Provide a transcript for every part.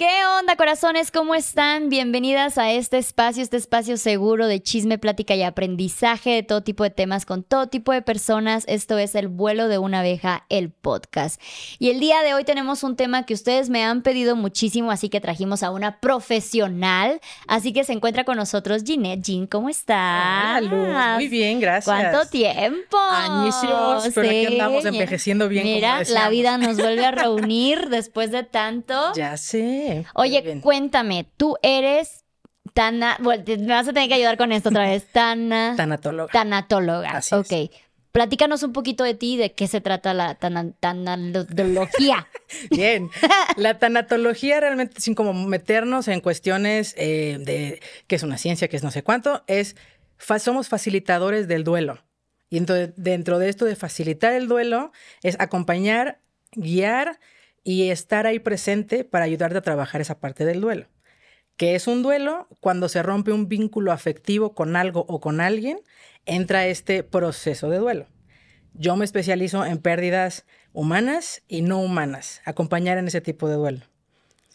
¿Qué onda, corazones? ¿Cómo están? Bienvenidas a este espacio, este espacio seguro de chisme, plática y aprendizaje de todo tipo de temas con todo tipo de personas. Esto es El vuelo de una abeja, el podcast. Y el día de hoy tenemos un tema que ustedes me han pedido muchísimo, así que trajimos a una profesional. Así que se encuentra con nosotros Ginette. Jean, ¿cómo estás? Hola, Muy bien, gracias. ¿Cuánto tiempo? Añísimos, pero aquí andamos envejeciendo bien. Mira, la vida nos vuelve a reunir después de tanto. Ya sé. Oye, cuéntame, tú eres Tana, bueno, me vas a tener que ayudar con esto otra vez. Tana. Tanatóloga. Tanatóloga. Así ok. Platícanos un poquito de ti, de qué se trata la tanatología. Bien, la tanatología realmente, sin como meternos en cuestiones eh, de qué es una ciencia, qué es no sé cuánto, es somos facilitadores del duelo. Y entonces, dentro de esto de facilitar el duelo, es acompañar, guiar y estar ahí presente para ayudarte a trabajar esa parte del duelo. Que es un duelo cuando se rompe un vínculo afectivo con algo o con alguien, entra este proceso de duelo. Yo me especializo en pérdidas humanas y no humanas, acompañar en ese tipo de duelo.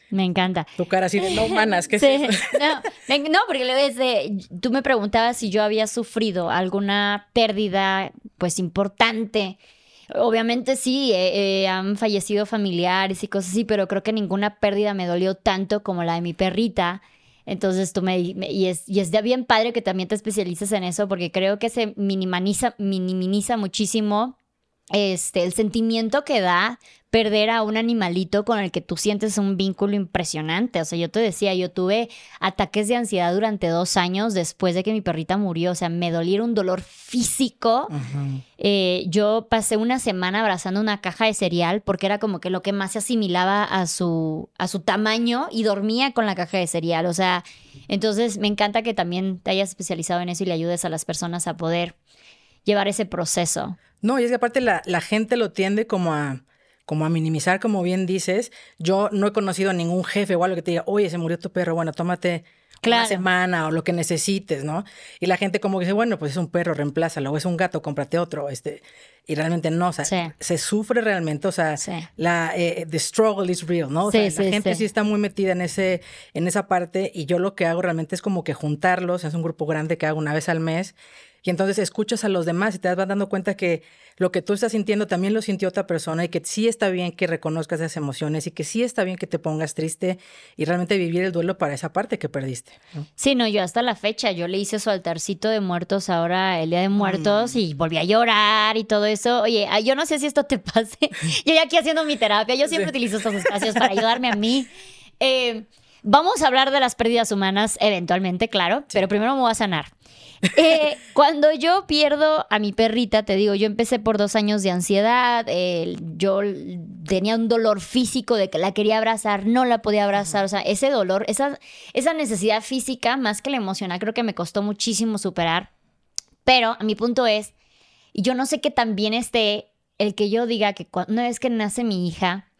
Me encanta. Tu cara así de no humanas, ¿qué sí. No, no, porque desde, tú me preguntabas si yo había sufrido alguna pérdida, pues importante Obviamente sí, eh, eh, han fallecido familiares y cosas así, pero creo que ninguna pérdida me dolió tanto como la de mi perrita. Entonces tú me, y es y es de bien padre que también te especialices en eso porque creo que se minimiza minimiza muchísimo este el sentimiento que da perder a un animalito con el que tú sientes un vínculo impresionante. O sea, yo te decía, yo tuve ataques de ansiedad durante dos años después de que mi perrita murió. O sea, me dolieron un dolor físico. Eh, yo pasé una semana abrazando una caja de cereal porque era como que lo que más se asimilaba a su, a su tamaño y dormía con la caja de cereal. O sea, entonces me encanta que también te hayas especializado en eso y le ayudes a las personas a poder llevar ese proceso. No, y es que aparte la, la gente lo tiende como a como a minimizar, como bien dices. Yo no he conocido a ningún jefe o algo que te diga, oye, se murió tu perro, bueno, tómate una semana o lo que necesites, ¿no? Y la gente como que dice, bueno, pues es un perro, reemplázalo, o es un gato, cómprate otro, este, y realmente no, o sea, se sufre realmente, o sea, la, eh, the struggle is real, ¿no? O sea, la gente sí. está muy metida en ese, en esa parte, y yo lo que hago realmente es como que juntarlos, es un grupo grande que hago una vez al mes, y entonces escuchas a los demás y te vas dando cuenta que lo que tú estás sintiendo también lo sintió otra persona y que sí está bien que reconozcas esas emociones y que sí está bien que te pongas triste y realmente vivir el duelo para esa parte que perdiste. Sí, no, yo hasta la fecha, yo le hice su altarcito de muertos ahora el Día de Muertos mm. y volví a llorar y todo eso. Oye, yo no sé si esto te pase. yo ya aquí haciendo mi terapia, yo siempre utilizo estos espacios para ayudarme a mí. Eh, vamos a hablar de las pérdidas humanas eventualmente, claro, pero primero me voy a sanar. Eh, cuando yo pierdo a mi perrita, te digo, yo empecé por dos años de ansiedad, yo tenía un dolor físico de que la quería abrazar, no la podía abrazar, o sea, ese dolor, esa, esa necesidad física, más que la emocional, creo que me costó muchísimo superar. Pero mi punto es, yo no sé qué tan bien esté el que yo diga que una vez que nace mi hija,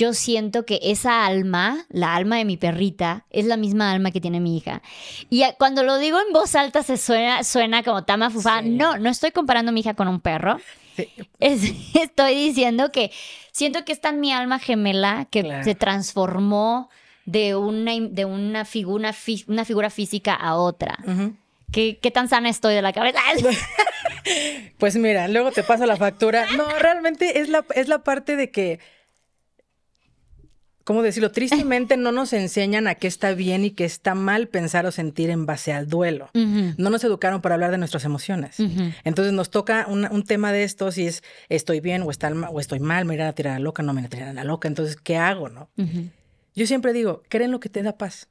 yo siento que esa alma, la alma de mi perrita, es la misma alma que tiene mi hija. Y cuando lo digo en voz alta se suena, suena como tama fufa. No, no estoy comparando a mi hija con un perro. estoy diciendo que siento que está en mi alma gemela que se transformó de una, de una, figura, una figura física a otra. ¿Qué, ¿Qué, tan sana estoy de la cabeza? pues mira, luego te paso la factura. No, realmente es la, es la parte de que ¿cómo decirlo? Tristemente no nos enseñan a qué está bien y qué está mal pensar o sentir en base al duelo. No nos educaron para hablar de nuestras emociones. Entonces nos toca un, tema de estos y es estoy bien o, está, o estoy mal, me irán a tirar a la loca, no me irán a tirar a la loca. Entonces, ¿qué hago? no? Yo siempre digo, creen lo que te da paz.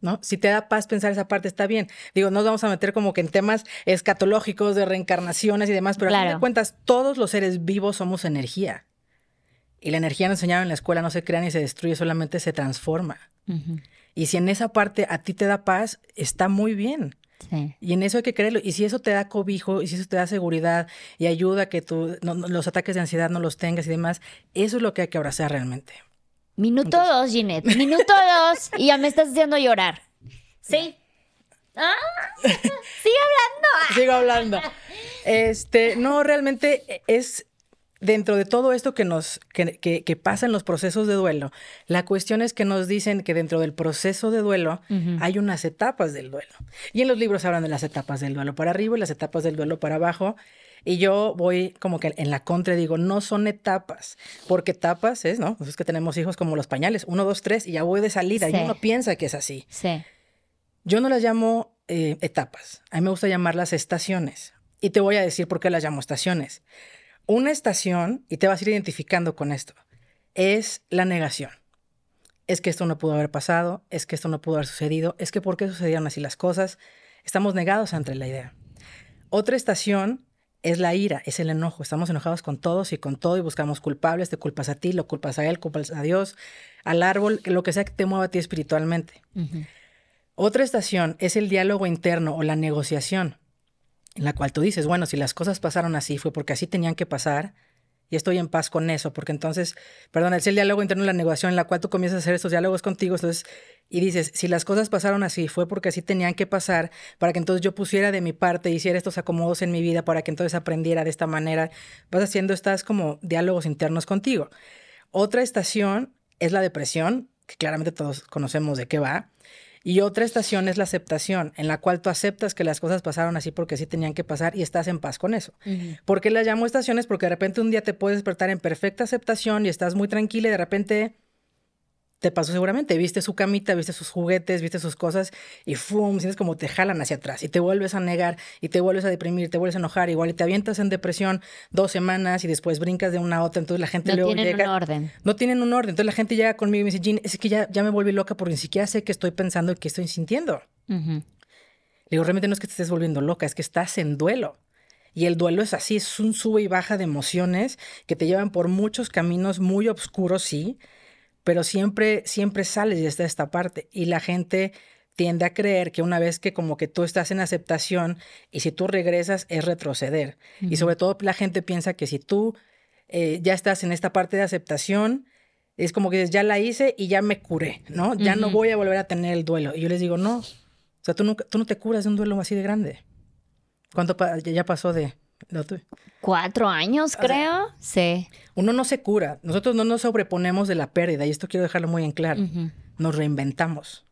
¿No? Si te da paz pensar esa parte, está bien. Digo, no nos vamos a meter como que en temas escatológicos de reencarnaciones y demás, pero a fin de cuentas, todos los seres vivos somos energía. Y la energía nos enseñaba en la escuela no se crea ni se destruye, solamente se transforma. Y si en esa parte a ti te da paz, está muy bien. Y en eso hay que creerlo. Y si eso te da cobijo, y si eso te da seguridad y ayuda a que tú, los ataques de ansiedad no los tengas y demás, eso es lo que hay que abrazar realmente. Minuto dos, Ginette. Minuto dos. Y ya me estás haciendo llorar. Sí. Ah, sigue hablando. Sigo hablando. Este, no, realmente es dentro de todo esto que nos que, que, pasa en los procesos de duelo, la cuestión es que nos dicen que dentro del proceso de duelo hay unas etapas del duelo. Y en los libros hablan de las etapas del duelo para arriba y las etapas del duelo para abajo. Y yo voy como que en la contra digo, no son etapas, porque etapas es, ¿no? Pues es que tenemos hijos como los pañales, uno, dos, tres, y ya voy de salida, y uno piensa que es así. Sí. Yo no las llamo eh, etapas, a mí me gusta llamarlas estaciones. Y te voy a decir por qué las llamo estaciones. Una estación, y te vas a ir identificando con esto, es la negación. Es que esto no pudo haber pasado, es que esto no pudo haber sucedido, es que por qué sucedieron así las cosas. Estamos negados ante la idea. Otra estación es la ira, es el enojo. Estamos enojados con todos y con todo y buscamos culpables. Te culpas a ti, lo culpas a él, culpas a Dios, al árbol, lo que sea que te mueva a ti espiritualmente. Otra estación es el diálogo interno o la negociación en la cual tú dices, bueno, si las cosas pasaron así fue porque así tenían que pasar y estoy en paz con eso, porque entonces, perdón, es el diálogo interno, la negociación en la cual tú comienzas a hacer estos diálogos contigo, entonces, y dices, si las cosas pasaron así fue porque así tenían que pasar, para que entonces yo pusiera de mi parte, hiciera estos acomodos en mi vida, para que entonces aprendiera de esta manera, vas haciendo estas como diálogos internos contigo. Otra estación es la depresión, que claramente todos conocemos de qué va, y otra estación es la aceptación, en la cual tú aceptas que las cosas pasaron así porque sí tenían que pasar y estás en paz con eso. ¿Por qué las llamo estaciones? Porque de repente un día te puedes despertar en perfecta aceptación y estás muy tranquila y de repente te pasó seguramente, viste su camita, viste sus juguetes, viste sus cosas y ¡fum! Sientes como te jalan hacia atrás y te vuelves a negar y te vuelves a deprimir, te vuelves a enojar, igual y te avientas en depresión dos semanas y después brincas de una a otra, entonces la gente no luego tienen un orden. No tienen un orden, entonces la gente llega conmigo y me dice, Jean, es que ya, ya me volví loca porque ni siquiera sé qué estoy pensando y qué estoy sintiendo. Le digo, realmente no es que te estés volviendo loca, es que estás en duelo. Y el duelo es así, es un sube y baja de emociones que te llevan por muchos caminos muy oscuros, sí, pero siempre, siempre sales de esta, esta parte y la gente tiende a creer que una vez que como que tú estás en aceptación y si tú regresas es retroceder. Y sobre todo la gente piensa que si tú eh, ya estás en esta parte de aceptación, es como que ya la hice y ya me curé, ¿no? Ya no voy a volver a tener el duelo. Y yo les digo, no, o sea, tú, tú no te curas de un duelo así de grande. ¿Cuánto ya pasó de, Cuatro años, creo. sí. Uno no se cura. Nosotros no nos sobreponemos de la pérdida, y esto quiero dejarlo muy en claro. Nos reinventamos.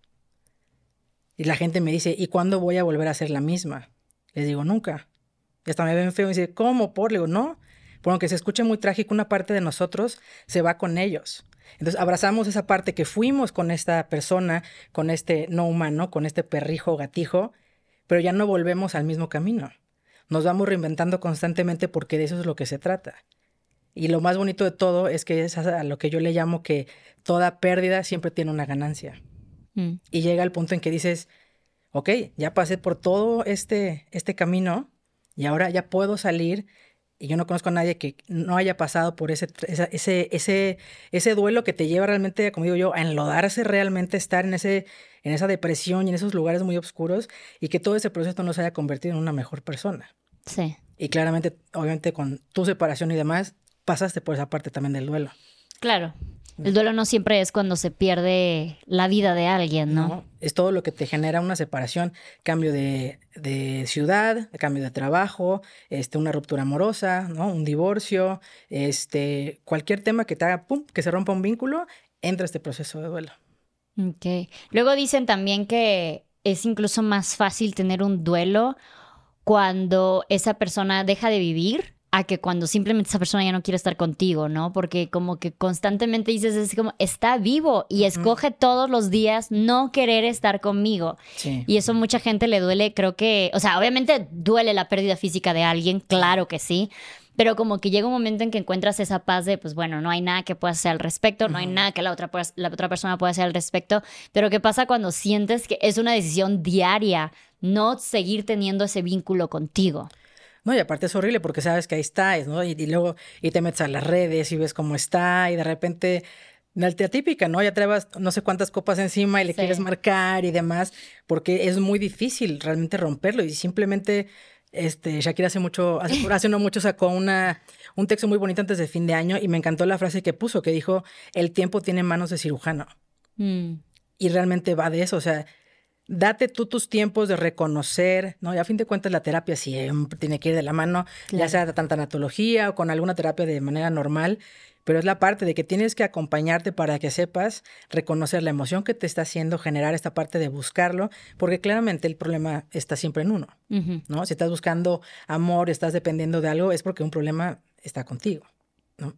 Y la gente me dice, ¿y cuándo voy a volver a ser la misma? Les digo, nunca. Y hasta me ven feo y dice, ¿cómo? Por, le digo, no. Por aunque se escuche muy trágico, una parte de nosotros se va con ellos. Entonces abrazamos esa parte que fuimos con esta persona, con este no humano, con este perrijo gatijo, pero ya no volvemos al mismo camino nos vamos reinventando constantemente porque de eso es lo que se trata. Y lo más bonito de todo es que es a lo que yo le llamo que toda pérdida siempre tiene una ganancia. Mm. Y llega el punto en que dices, ok, ya pasé por todo este, este camino y ahora ya puedo salir y yo no conozco a nadie que no haya pasado por ese, ese, ese, ese duelo que te lleva realmente, como digo yo, a enlodarse realmente, estar en, ese, en esa depresión y en esos lugares muy oscuros y que todo ese proceso nos haya convertido en una mejor persona. Sí. Y claramente, obviamente, con tu separación y demás, pasaste por esa parte también del duelo. Claro. El duelo no siempre es cuando se pierde la vida de alguien, ¿no? es todo lo que te genera una separación, cambio de, ciudad, cambio de trabajo, este, una ruptura amorosa, ¿no? Un divorcio, este, cualquier tema que te haga, pum, que se rompa un vínculo, entra este proceso de duelo. Ok. Luego dicen también que es incluso más fácil tener un duelo cuando esa persona deja de vivir a que cuando simplemente esa persona ya no quiere estar contigo, ¿no? Porque como que constantemente dices, es como, está vivo y escoge todos los días no querer estar conmigo. Y eso mucha gente le duele, creo que, o sea, obviamente duele la pérdida física de alguien, claro que sí, pero como que llega un momento en que encuentras esa paz de, pues bueno, no hay nada que puedas hacer al respecto, no hay nada que la otra, la otra persona pueda hacer al respecto, pero ¿qué pasa cuando sientes que es una decisión diaria no seguir teniendo ese vínculo contigo? No, y aparte es horrible porque sabes que ahí está, ¿no? Y, luego y te metes a las redes y ves cómo está y de repente la típica, ¿no? Ya traes no sé cuántas copas encima y le quieres marcar y demás, porque es muy difícil realmente romperlo y simplemente este, Shakira hace mucho, hace, no mucho sacó una, un texto muy bonito antes de fin de año y me encantó la frase que puso, que dijo, el tiempo tiene manos de cirujano. Mm. Y realmente va de eso, o sea, date tú tus tiempos de reconocer, ¿no? Y a fin de cuentas la terapia siempre tiene que ir de la mano, ya sea de tanatología o con alguna terapia de manera normal, pero es la parte de que tienes que acompañarte para que sepas reconocer la emoción que te está haciendo generar esta parte de buscarlo, porque claramente el problema está siempre en uno, ¿no? Si estás buscando amor, estás dependiendo de algo, es porque un problema está contigo, ¿no?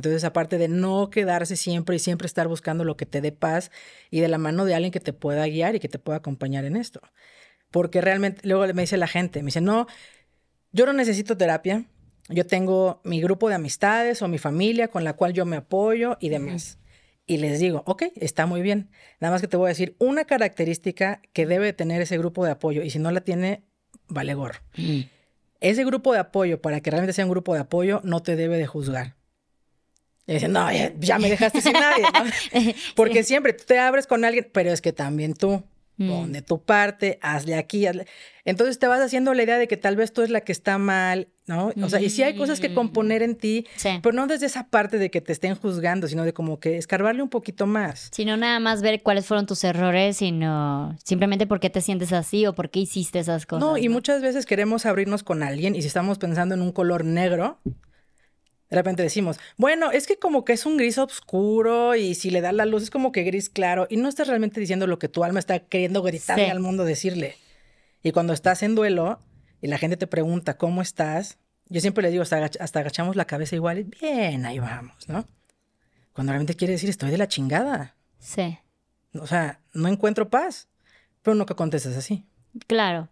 Entonces, aparte de no quedarse siempre y siempre estar buscando lo que te dé paz y de la mano de alguien que te pueda guiar y que te pueda acompañar en esto. Porque realmente, luego me dice la gente, me dice, no, yo no necesito terapia, yo tengo mi grupo de amistades o mi familia con la cual yo me apoyo y demás. Y les digo, ok, está muy bien. Nada más que te voy a decir una característica que debe tener ese grupo de apoyo y si no la tiene, vale gorro. Ese grupo de apoyo, para que realmente sea un grupo de apoyo, no te debe de juzgar. Y dicen, no, ya, me dejaste sin nadie. Porque siempre tú te abres con alguien, pero es que también tú. Mm. de tu parte, hazle aquí, hazle. Entonces te vas haciendo la idea de que tal vez tú es la que está mal, ¿no? O sea, y sí hay cosas que componer en ti, pero no desde esa parte de que te estén juzgando, sino de como que escarbarle un poquito más. Sino nada más ver cuáles fueron tus errores, sino simplemente por qué te sientes así o por qué hiciste esas cosas. No, y muchas veces queremos abrirnos con alguien y si estamos pensando en un color negro, de repente decimos, bueno, es que como que es un gris oscuro y si le da la luz es como que gris claro y no estás realmente diciendo lo que tu alma está queriendo gritarle al mundo decirle. Y cuando estás en duelo y la gente te pregunta cómo estás, yo siempre le digo, hasta, agachamos la cabeza igual y bien, ahí vamos, ¿no? Cuando realmente quiere decir, estoy de la chingada. Sí. O sea, no encuentro paz, pero no que contestes así. Claro.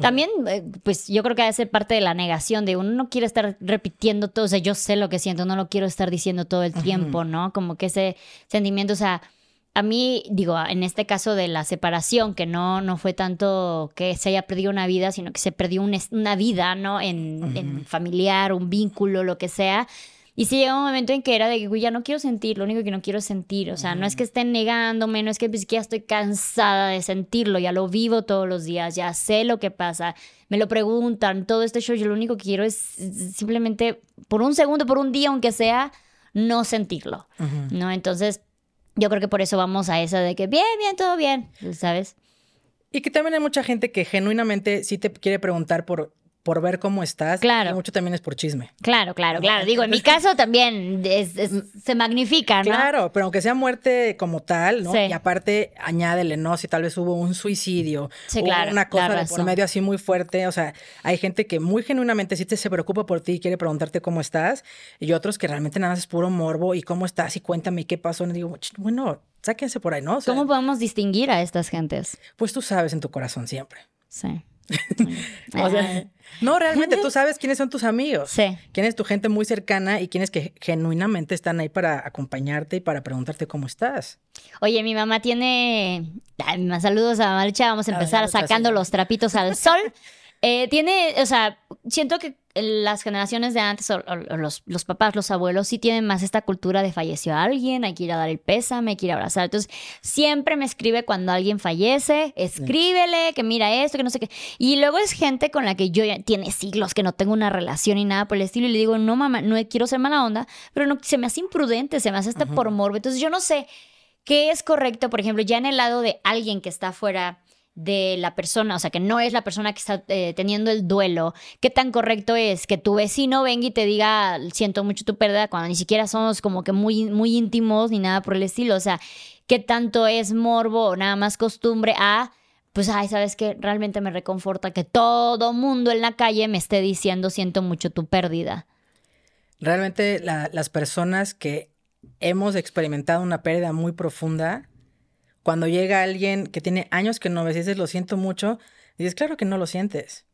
También, eh, pues yo creo que debe ser parte de la negación de uno no quiere estar repitiendo todo, o sea, yo sé lo que siento, no lo quiero estar diciendo todo el tiempo, ¿no? Como que ese sentimiento, o sea, a mí, digo, en este caso de la separación, que no, no fue tanto que se haya perdido una vida, sino que se perdió una vida, ¿no? En, en familiar, un vínculo, lo que sea y sí llegó un momento en que era de que, ya no quiero sentir, lo único que no quiero sentir. O sea, no es que estén negándome, no es que pues, ya estoy cansada de sentirlo, ya lo vivo todos los días, ya sé lo que pasa, me lo preguntan, todo este show, yo lo único que quiero es simplemente, por un segundo, por un día, aunque sea, no sentirlo, ¿no? Entonces, yo creo que por eso vamos a esa de que, bien, bien, todo bien, ¿sabes? Y que también hay mucha gente que genuinamente sí te quiere preguntar por por ver cómo estás. Claro. mucho también es por chisme. Claro, claro, claro. Digo, en mi caso también se magnifica, ¿no? Claro, pero aunque sea muerte como tal, ¿no? Y aparte, añádele, ¿no? Si tal vez hubo un suicidio sí, claro, una cosa de por medio así muy fuerte. O sea, hay gente que muy genuinamente sí te se preocupa por ti y quiere preguntarte cómo estás. Y otros que realmente nada más es puro morbo y cómo estás y cuéntame qué pasó. Y digo, bueno, sáquense por ahí, ¿no? ¿Cómo podemos distinguir a estas gentes? Pues tú sabes en tu corazón siempre. Sí. no, realmente tú sabes quiénes son tus amigos. Sí. Quién es tu gente muy cercana y quiénes que genuinamente están ahí para acompañarte y para preguntarte cómo estás. Oye, mi mamá tiene. más saludos a Malcha. Vamos a empezar sacando los trapitos al sol. Eh, tiene, o sea, siento que las generaciones de antes, o, los, los, papás, los abuelos, sí tienen más esta cultura de falleció alguien, hay que ir a dar el pésame, hay que ir a abrazar. Entonces, siempre me escribe cuando alguien fallece, escríbele, que mira esto, que no sé qué. Y luego es gente con la que yo ya tiene siglos que no tengo una relación y nada por el estilo. Y le digo, no, mamá, no quiero ser mala onda, pero no, se me hace imprudente, se me hace este por morbo. Entonces, yo no sé qué es correcto, por ejemplo, ya en el lado de alguien que está fuera de la persona, o sea, que no es la persona que está eh, teniendo el duelo, ¿qué tan correcto es que tu vecino venga y te diga, siento mucho tu pérdida, cuando ni siquiera somos como que muy, muy íntimos ni nada por el estilo? O sea, ¿qué tanto es morbo o nada más costumbre a, pues, ay, sabes que realmente me reconforta que todo mundo en la calle me esté diciendo, siento mucho tu pérdida? Realmente las personas que hemos experimentado una pérdida muy profunda, cuando llega alguien que tiene años que no ves y dices, lo siento mucho, dices, claro que no lo sientes.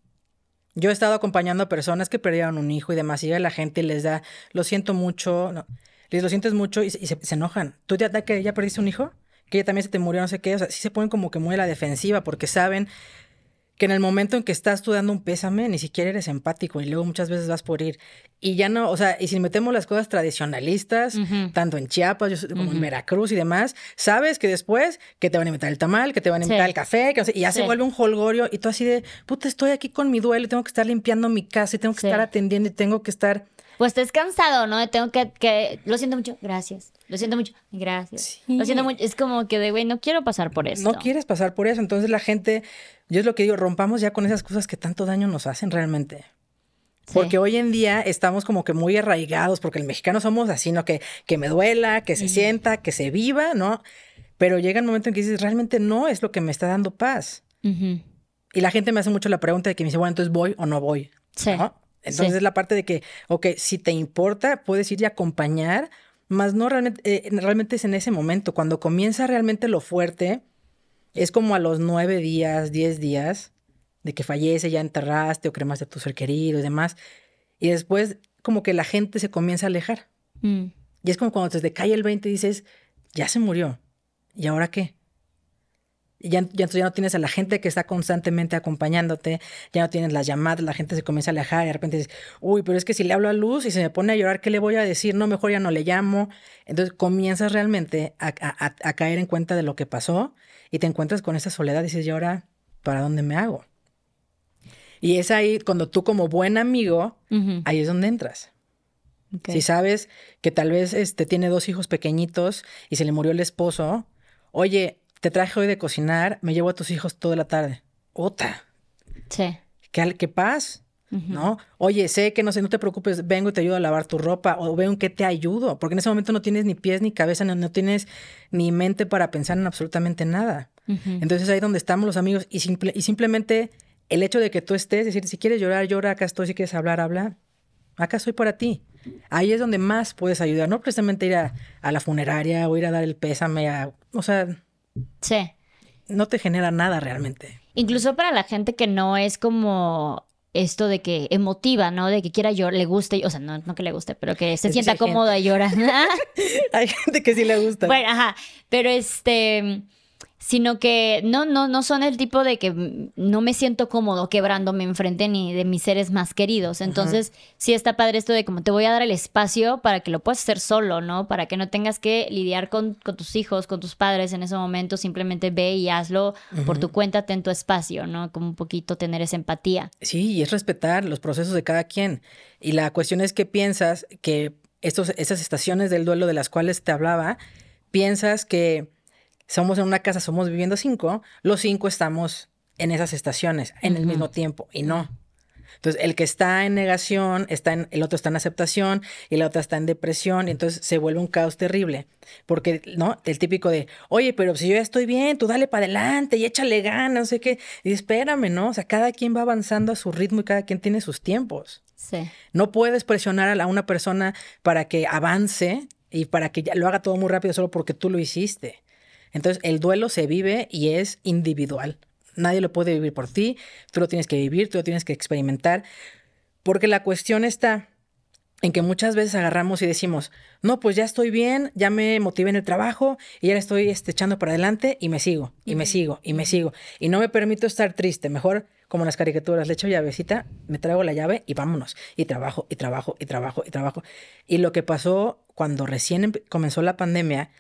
Yo he estado acompañando a personas que perdieron un hijo y demás, la gente y les da, lo siento mucho, les lo sientes mucho y, se, enojan. ¿Tú ya, que ya perdiste un hijo? Que ella también se te murió, no sé qué. O sea, sí se ponen como que muy a la defensiva porque saben que en el momento en que estás tú dando un pésame, ni siquiera eres empático y luego muchas veces vas por ir. Y ya no, o sea, y si metemos las cosas tradicionalistas, tanto en Chiapas como en Veracruz y demás, sabes que después que te van a invitar el tamal, que te van a invitar el café, que, y ya se vuelve un holgorio y tú así de, puta, estoy aquí con mi duelo, tengo que estar limpiando mi casa y tengo que estar atendiendo y tengo que estar pues estés cansado, ¿no? Tengo que, que, lo siento mucho, gracias. Lo siento mucho, gracias. Lo siento mucho. Es como que de, güey, no quiero pasar por eso. No quieres pasar por eso. Entonces la gente, yo es lo que digo, rompamos ya con esas cosas que tanto daño nos hacen realmente. Porque hoy en día estamos como que muy arraigados, porque el mexicano somos así, ¿no? Que, que me duela, que se sienta, que se viva, ¿no? Pero llega un momento en que dices, realmente no es lo que me está dando paz. Y la gente me hace mucho la pregunta de que me dice, bueno, entonces voy o no voy. Sí. Entonces es la parte de que, ok, si te importa, puedes ir y acompañar, más no realmente, eh, realmente es en ese momento. Cuando comienza realmente lo fuerte, es como a los nueve días, diez días de que fallece, ya enterraste o cremaste a tu ser querido y demás. Y después como que la gente se comienza a alejar. Mm. Y es como cuando te cae el 20 y dices, ya se murió. ¿Y ahora qué? Y ya, ya, ya no tienes a la gente que está constantemente acompañándote, ya no tienes las llamadas, la gente se comienza a alejar y de repente dices, uy, pero es que si le hablo a Luz y se me pone a llorar, ¿qué le voy a decir? No, mejor ya no le llamo. Entonces comienzas realmente a, a caer en cuenta de lo que pasó y te encuentras con esa soledad y dices, ¿y ahora para dónde me hago? Y es ahí cuando tú como buen amigo, ahí es donde entras. Si sabes que tal vez este, tiene dos hijos pequeñitos y se le murió el esposo, oye, te traje hoy de cocinar, me llevo a tus hijos toda la tarde. Ota. Sí. ¿Qué, qué paz? ¿No? Oye, sé que no sé, no te preocupes, vengo y te ayudo a lavar tu ropa o veo en qué te ayudo, porque en ese momento no tienes ni pies ni cabeza, no, tienes ni mente para pensar en absolutamente nada. Entonces ahí donde estamos los amigos y, simple, y simplemente el hecho de que tú estés, decir, si quieres llorar, llora, acá estoy, si quieres hablar, habla, acá estoy para ti. Ahí es donde más puedes ayudar, no precisamente ir a, la funeraria o ir a dar el pésame, a, o sea, sí. no te genera nada realmente. Incluso para la gente que no es como esto de que emotiva, ¿no? De que quiera llorar, le guste, o sea, no, no que le guste, pero que se sienta cómoda y llora. hay gente que sí le gusta. Bueno, ajá, pero este sino que no, no, no son el tipo de que no me siento cómodo quebrándome enfrente ni de mis seres más queridos. Entonces, sí está padre esto de como te voy a dar el espacio para que lo puedas hacer solo, ¿no? Para que no tengas que lidiar con, tus hijos, con tus padres en ese momento, simplemente ve y hazlo por tu cuenta, ten tu espacio, ¿no? Como un poquito tener esa empatía. Sí, y es respetar los procesos de cada quien. Y la cuestión es que piensas que estos, esas estaciones del duelo de las cuales te hablaba, piensas que somos en una casa, somos viviendo cinco, los cinco estamos en esas estaciones en el mismo tiempo y no. Entonces, el que está en negación, está en, el otro está en aceptación y la otra está en depresión, y entonces se vuelve un caos terrible. Porque, ¿no? El típico de, oye, pero si yo ya estoy bien, tú dale para adelante y échale ganas, no sé qué. Y espérame, ¿no? O sea, cada quien va avanzando a su ritmo y cada quien tiene sus tiempos. Sí. No puedes presionar a una persona para que avance y para que ya lo haga todo muy rápido solo porque tú lo hiciste. Entonces, el duelo se vive y es individual. Nadie lo puede vivir por ti, tú lo tienes que vivir, tú lo tienes que experimentar, porque la cuestión está en que muchas veces agarramos y decimos, no, pues ya estoy bien, ya me motivé en el trabajo y ya estoy este, echando para adelante y me sigo, y me sigo, y me sigo. Y no me permito estar triste, mejor como en las caricaturas, le echo llavecita, me traigo la llave y vámonos. Y trabajo, y trabajo, y trabajo, y trabajo. Y lo que pasó cuando recién comenzó la pandemia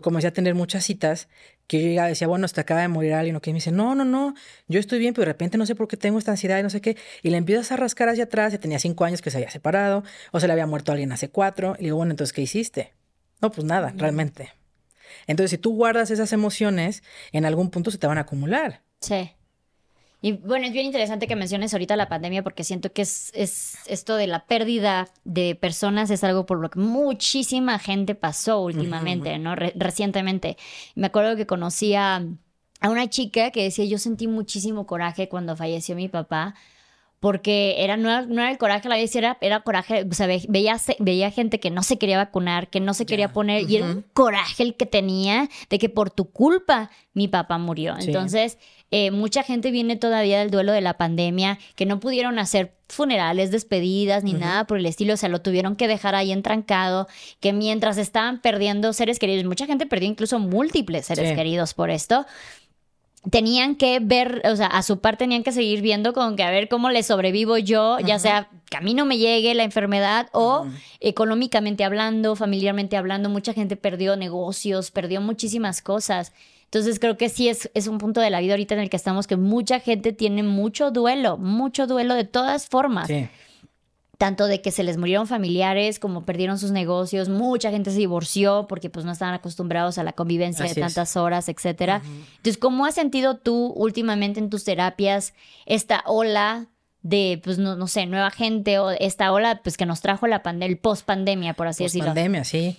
comencé a tener muchas citas que yo llegaba y decía, bueno, hasta acaba de morir alguien, o que me dice, no, no, no, yo estoy bien, pero de repente no sé por qué tengo esta ansiedad y no sé qué, y le empiezas a rascar hacia atrás, ya tenía cinco años que se había separado, o se le había muerto alguien hace cuatro, y digo, bueno, entonces, ¿qué hiciste? No, pues nada, realmente. Entonces, si tú guardas esas emociones, en algún punto se te van a acumular. Sí. Y bueno, es bien interesante que menciones ahorita la pandemia porque siento que es, es esto de la pérdida de personas es algo por lo que muchísima gente pasó últimamente, ¿no? recientemente. Me acuerdo que conocí a, a una chica que decía, yo sentí muchísimo coraje cuando falleció mi papá porque era, no, era, el coraje la vez, era, era coraje, o sea, veía, veía gente que no se quería vacunar, que no se quería poner, y era un coraje el que tenía de que por tu culpa mi papá murió. Entonces, eh, mucha gente viene todavía del duelo de la pandemia, que no pudieron hacer funerales, despedidas, ni nada por el estilo, o sea, lo tuvieron que dejar ahí entrancado, que mientras estaban perdiendo seres queridos, mucha gente perdió incluso múltiples seres queridos por esto, tenían que ver, o sea, a su par tenían que seguir viendo con que a ver cómo le sobrevivo yo, ya sea que a mí no me llegue la enfermedad o económicamente hablando, familiarmente hablando, mucha gente perdió negocios, perdió muchísimas cosas. Entonces creo que sí es, es un punto de la vida ahorita en el que estamos que mucha gente tiene mucho duelo, mucho duelo de todas formas. tanto de que se les murieron familiares como perdieron sus negocios, mucha gente se divorció porque pues no estaban acostumbrados a la convivencia de tantas horas, etcétera. Entonces, ¿cómo has sentido tú últimamente en tus terapias esta ola de, pues, no, no sé, nueva gente o esta ola, pues, que nos trajo la pandemia, el post-pandemia, por así decirlo? Pandemia, sí.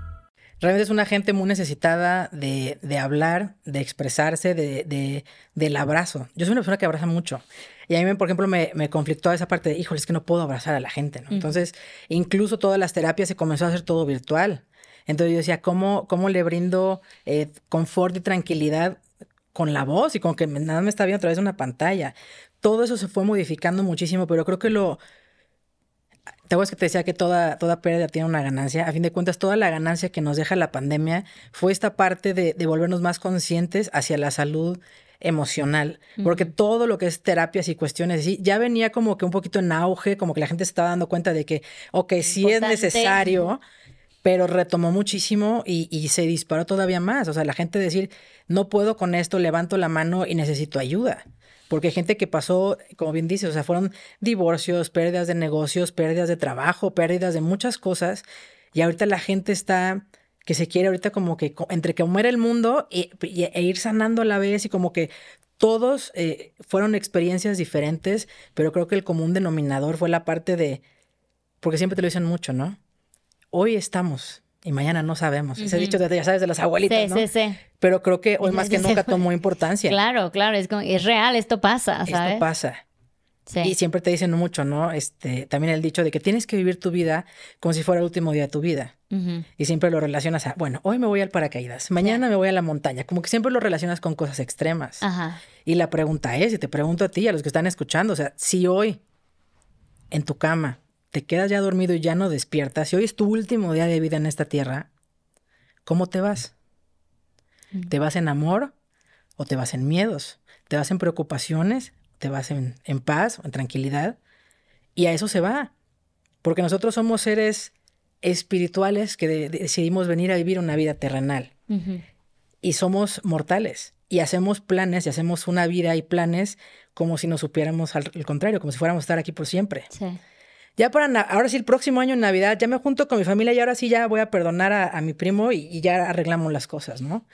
Realmente es una gente muy necesitada de, de hablar, de expresarse, de, de, del abrazo. Yo soy una persona que abraza mucho. Y a mí, por ejemplo, me, me conflictó esa parte de, híjole, es que no puedo abrazar a la gente, ¿no? Entonces, incluso todas las terapias se comenzó a hacer todo virtual. Entonces yo decía, ¿cómo, cómo le brindo eh, confort y tranquilidad con la voz y con que nada me está viendo a través de una pantalla. Todo eso se fue modificando muchísimo, pero creo que lo... Te acuerdas que te decía que toda, toda pérdida tiene una ganancia. A fin de cuentas, toda la ganancia que nos deja la pandemia fue esta parte de, de volvernos más conscientes hacia la salud emocional, porque todo lo que es terapias y cuestiones así, ya venía como que un poquito en auge, como que la gente se estaba dando cuenta de que, ok, sí es necesario, pero retomó muchísimo y, y, se disparó todavía más. O sea, la gente decir, no puedo con esto, levanto la mano y necesito ayuda. Porque hay gente que pasó, como bien dice, o sea, fueron divorcios, pérdidas de negocios, pérdidas de trabajo, pérdidas de muchas cosas. Y ahorita la gente está que se quiere ahorita como que entre que muere el mundo e, e, ir sanando a la vez y como que todos eh, fueron experiencias diferentes, pero creo que el común denominador fue la parte de, porque siempre te lo dicen mucho, ¿no? Hoy estamos, y mañana no sabemos. Se ha dicho desde, ya sabes, de las abuelitas, ¿no? Sí, sí. Pero creo que hoy más que nunca tomó importancia. Claro, claro, es, como, es real, esto pasa, ¿sabes? Esto pasa. Sí. Y siempre te dicen mucho, ¿no? Este, también el dicho de que tienes que vivir tu vida como si fuera el último día de tu vida. Y siempre lo relacionas a, bueno, hoy me voy al paracaídas, mañana me voy a la montaña. Como que siempre lo relacionas con cosas extremas. Ajá. Y la pregunta es, y te pregunto a ti, a los que están escuchando, o sea, si hoy en tu cama te quedas ya dormido y ya no despiertas, y hoy es tu último día de vida en esta tierra, ¿cómo te vas? Mm. ¿Te vas en amor o te vas en miedos? ¿Te vas en preocupaciones? ¿Te vas en, paz o en tranquilidad? Y a eso se va. Porque nosotros somos seres espirituales que decidimos venir a vivir una vida terrenal. Y somos mortales. Y hacemos planes y hacemos una vida y planes como si nos supiéramos al, al contrario, como si fuéramos a estar aquí por siempre. Sí ya para, ahora sí, el próximo año en Navidad, ya me junto con mi familia y ahora sí ya voy a perdonar a, mi primo y, ya arreglamos las cosas, ¿no?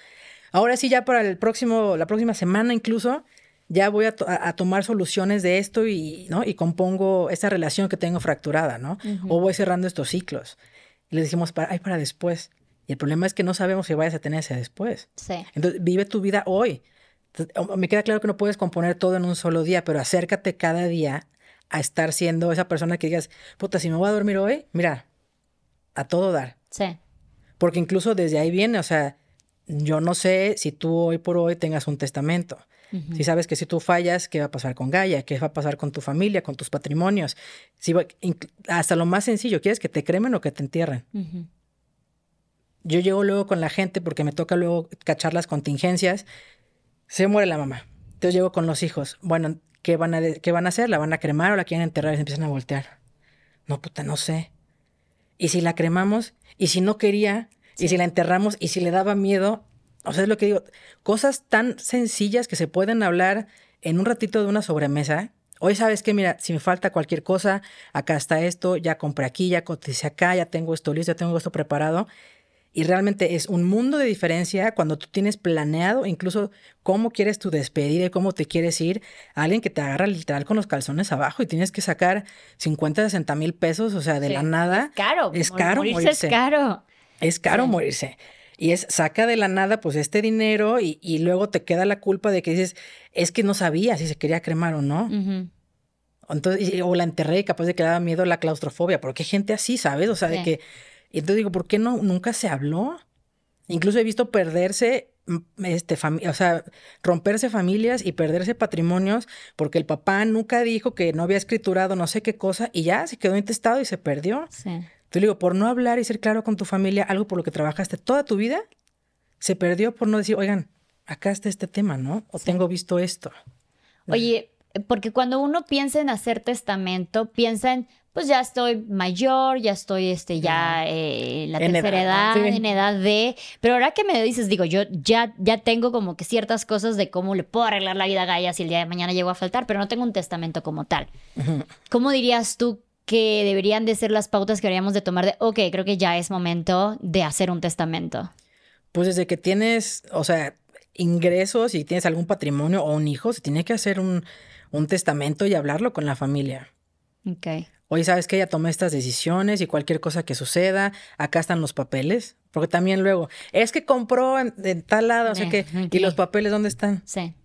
Ahora sí, ya para el próximo, la próxima semana incluso, ya voy a, tomar soluciones de esto y, ¿no? Y compongo esa relación que tengo fracturada, ¿no? O voy cerrando estos ciclos. Y le decimos, para, ay, para después. Y el problema es que no sabemos si vayas a tener ese después. Sí. Entonces, vive tu vida hoy. me queda claro que no puedes componer todo en un solo día, pero acércate cada día a estar siendo esa persona que digas, puta, si me voy a dormir hoy, mira, a todo dar. Sí. Porque incluso desde ahí viene, o sea, yo no sé si tú hoy por hoy tengas un testamento. Si sabes que si tú fallas, ¿qué va a pasar con Gaia? ¿Qué va a pasar con tu familia, con tus patrimonios? Si, hasta lo más sencillo, ¿quieres que te cremen o que te entierren? Yo llego luego con la gente porque me toca luego cachar las contingencias. Se muere la mamá. Entonces llego con los hijos. Bueno, ¿qué van a, qué van a hacer? ¿La van a cremar o la quieren enterrar y se empiezan a voltear? No, puta, no sé. ¿Y si la cremamos? ¿Y si no quería? ¿Y si la enterramos? ¿Y si le daba miedo? O sea, es lo que digo. Cosas tan sencillas que se pueden hablar en un ratito de una sobremesa. Hoy sabes que, mira, si me falta cualquier cosa, acá está esto, ya compré aquí, ya cotice acá, ya tengo esto listo, ya tengo esto preparado. Y realmente es un mundo de diferencia cuando tú tienes planeado incluso cómo quieres tu despedida y cómo te quieres ir. A alguien que te agarra literal con los calzones abajo y tienes que sacar 50, 60 mil pesos, o sea, de la nada. Es caro. Es caro morirse. Es caro. Es caro morirse. Y es, saca de la nada pues este dinero y, y, luego te queda la culpa de que dices, es que no sabía si se quería cremar o no. Entonces, o la enterré y capaz de que le daba miedo la claustrofobia, porque hay gente así, ¿sabes? O sea, de que y entonces digo, ¿por qué no nunca se habló? Incluso he visto perderse mm, este, o sea, romperse familias y perderse patrimonios porque el papá nunca dijo que no había escriturado no sé qué cosa y ya se quedó intestado y se perdió. Sí. Te digo, por no hablar y ser claro con tu familia, algo por lo que trabajaste toda tu vida, se perdió por no decir, oigan, acá está este tema, ¿no? O tengo visto esto. Oye, porque cuando uno piensa en hacer testamento, piensa en, pues ya estoy mayor, ya estoy este, ya eh, en la tercera edad, en edad de. Pero ahora que me dices, digo, yo ya, ya tengo como que ciertas cosas de cómo le puedo arreglar la vida a Gaia si el día de mañana llego a faltar, pero no tengo un testamento como tal. ¿Cómo dirías tú que deberían de ser las pautas que deberíamos de tomar de, ok, creo que ya es momento de hacer un testamento? Pues desde que tienes, o sea, ingresos y tienes algún patrimonio o un hijo, se tiene que hacer un, un testamento y hablarlo con la familia. Ok. Oye, ¿sabes que Ya tomé estas decisiones y cualquier cosa que suceda, acá están los papeles. Porque también luego, es que compró en, tal lado, o sea que, ¿y los papeles dónde están? Sí.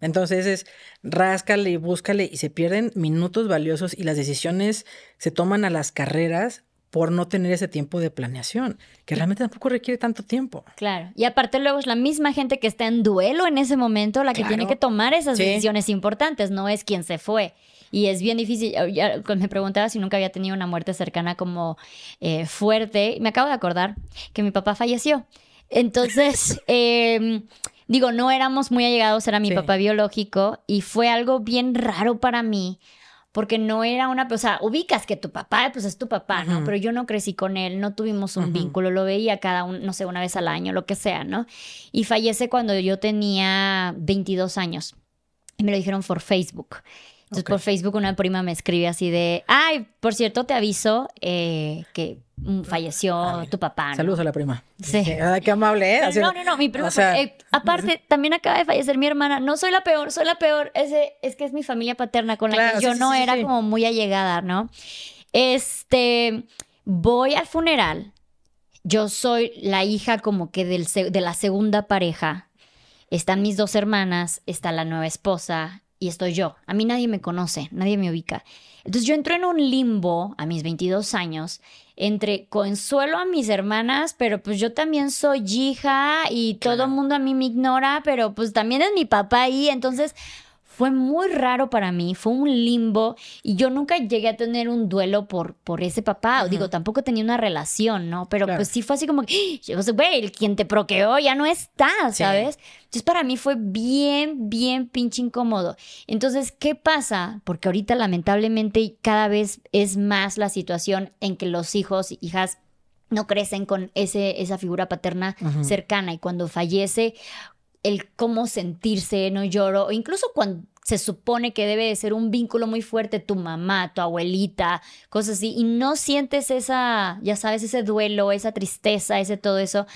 Entonces es ráscale y búscale y se pierden minutos valiosos y las decisiones se toman a las carreras por no tener ese tiempo de planeación, que realmente tampoco requiere tanto tiempo. Claro. Y aparte luego es la misma gente que está en duelo en ese momento la que tiene que tomar esas decisiones importantes, no es quien se fue. Y es bien difícil. Ya, me preguntaba si nunca había tenido una muerte cercana como eh, fuerte. Me acabo de acordar que mi papá falleció. Entonces, eh, digo, no éramos muy allegados, era mi papá biológico y fue algo bien raro para mí porque no era una, o sea, ubicas que tu papá, pues es tu papá, ¿no? Pero yo no crecí con él, no tuvimos un vínculo, lo veía cada un, no sé, una vez al año, lo que sea, ¿no? Y fallece cuando yo tenía 22 años. Y me lo dijeron por Facebook. Entonces por Facebook una prima me escribe así de, ay, por cierto, te aviso eh, que mm, falleció tu papá. Saludos a la prima. Sí. qué amable, ¿eh? no, no, no, mi prima. Eh, aparte, también acaba de fallecer mi hermana. No soy la peor, soy la peor. Ese, es que es mi familia paterna con la que yo no era como muy allegada, ¿no? Este, voy al funeral. Yo soy la hija como que del, de la segunda pareja. Están mis dos hermanas, está la nueva esposa, y estoy yo. A mí nadie me conoce, nadie me ubica. Entonces yo entro en un limbo a mis 22 años entre consuelo a mis hermanas, pero pues yo también soy hija y todo el mundo a mí me ignora, pero pues también es mi papá ahí, entonces fue muy raro para mí, fue un limbo y yo nunca llegué a tener un duelo por, por ese papá, digo, tampoco tenía una relación, ¿no? Pero pues sí fue así como, güey, el quien te proqueó ya no está, ¿sabes? Entonces para mí fue bien, bien pinche incómodo. Entonces, ¿qué pasa? Porque ahorita lamentablemente cada vez es más la situación en que los hijos, hijas, no crecen con ese, esa figura paterna cercana y cuando fallece, el cómo sentirse, no lloro, o incluso cuando se supone que debe de ser un vínculo muy fuerte tu mamá, tu abuelita, cosas así, y no sientes esa, ya sabes, ese duelo, esa tristeza, ese todo eso.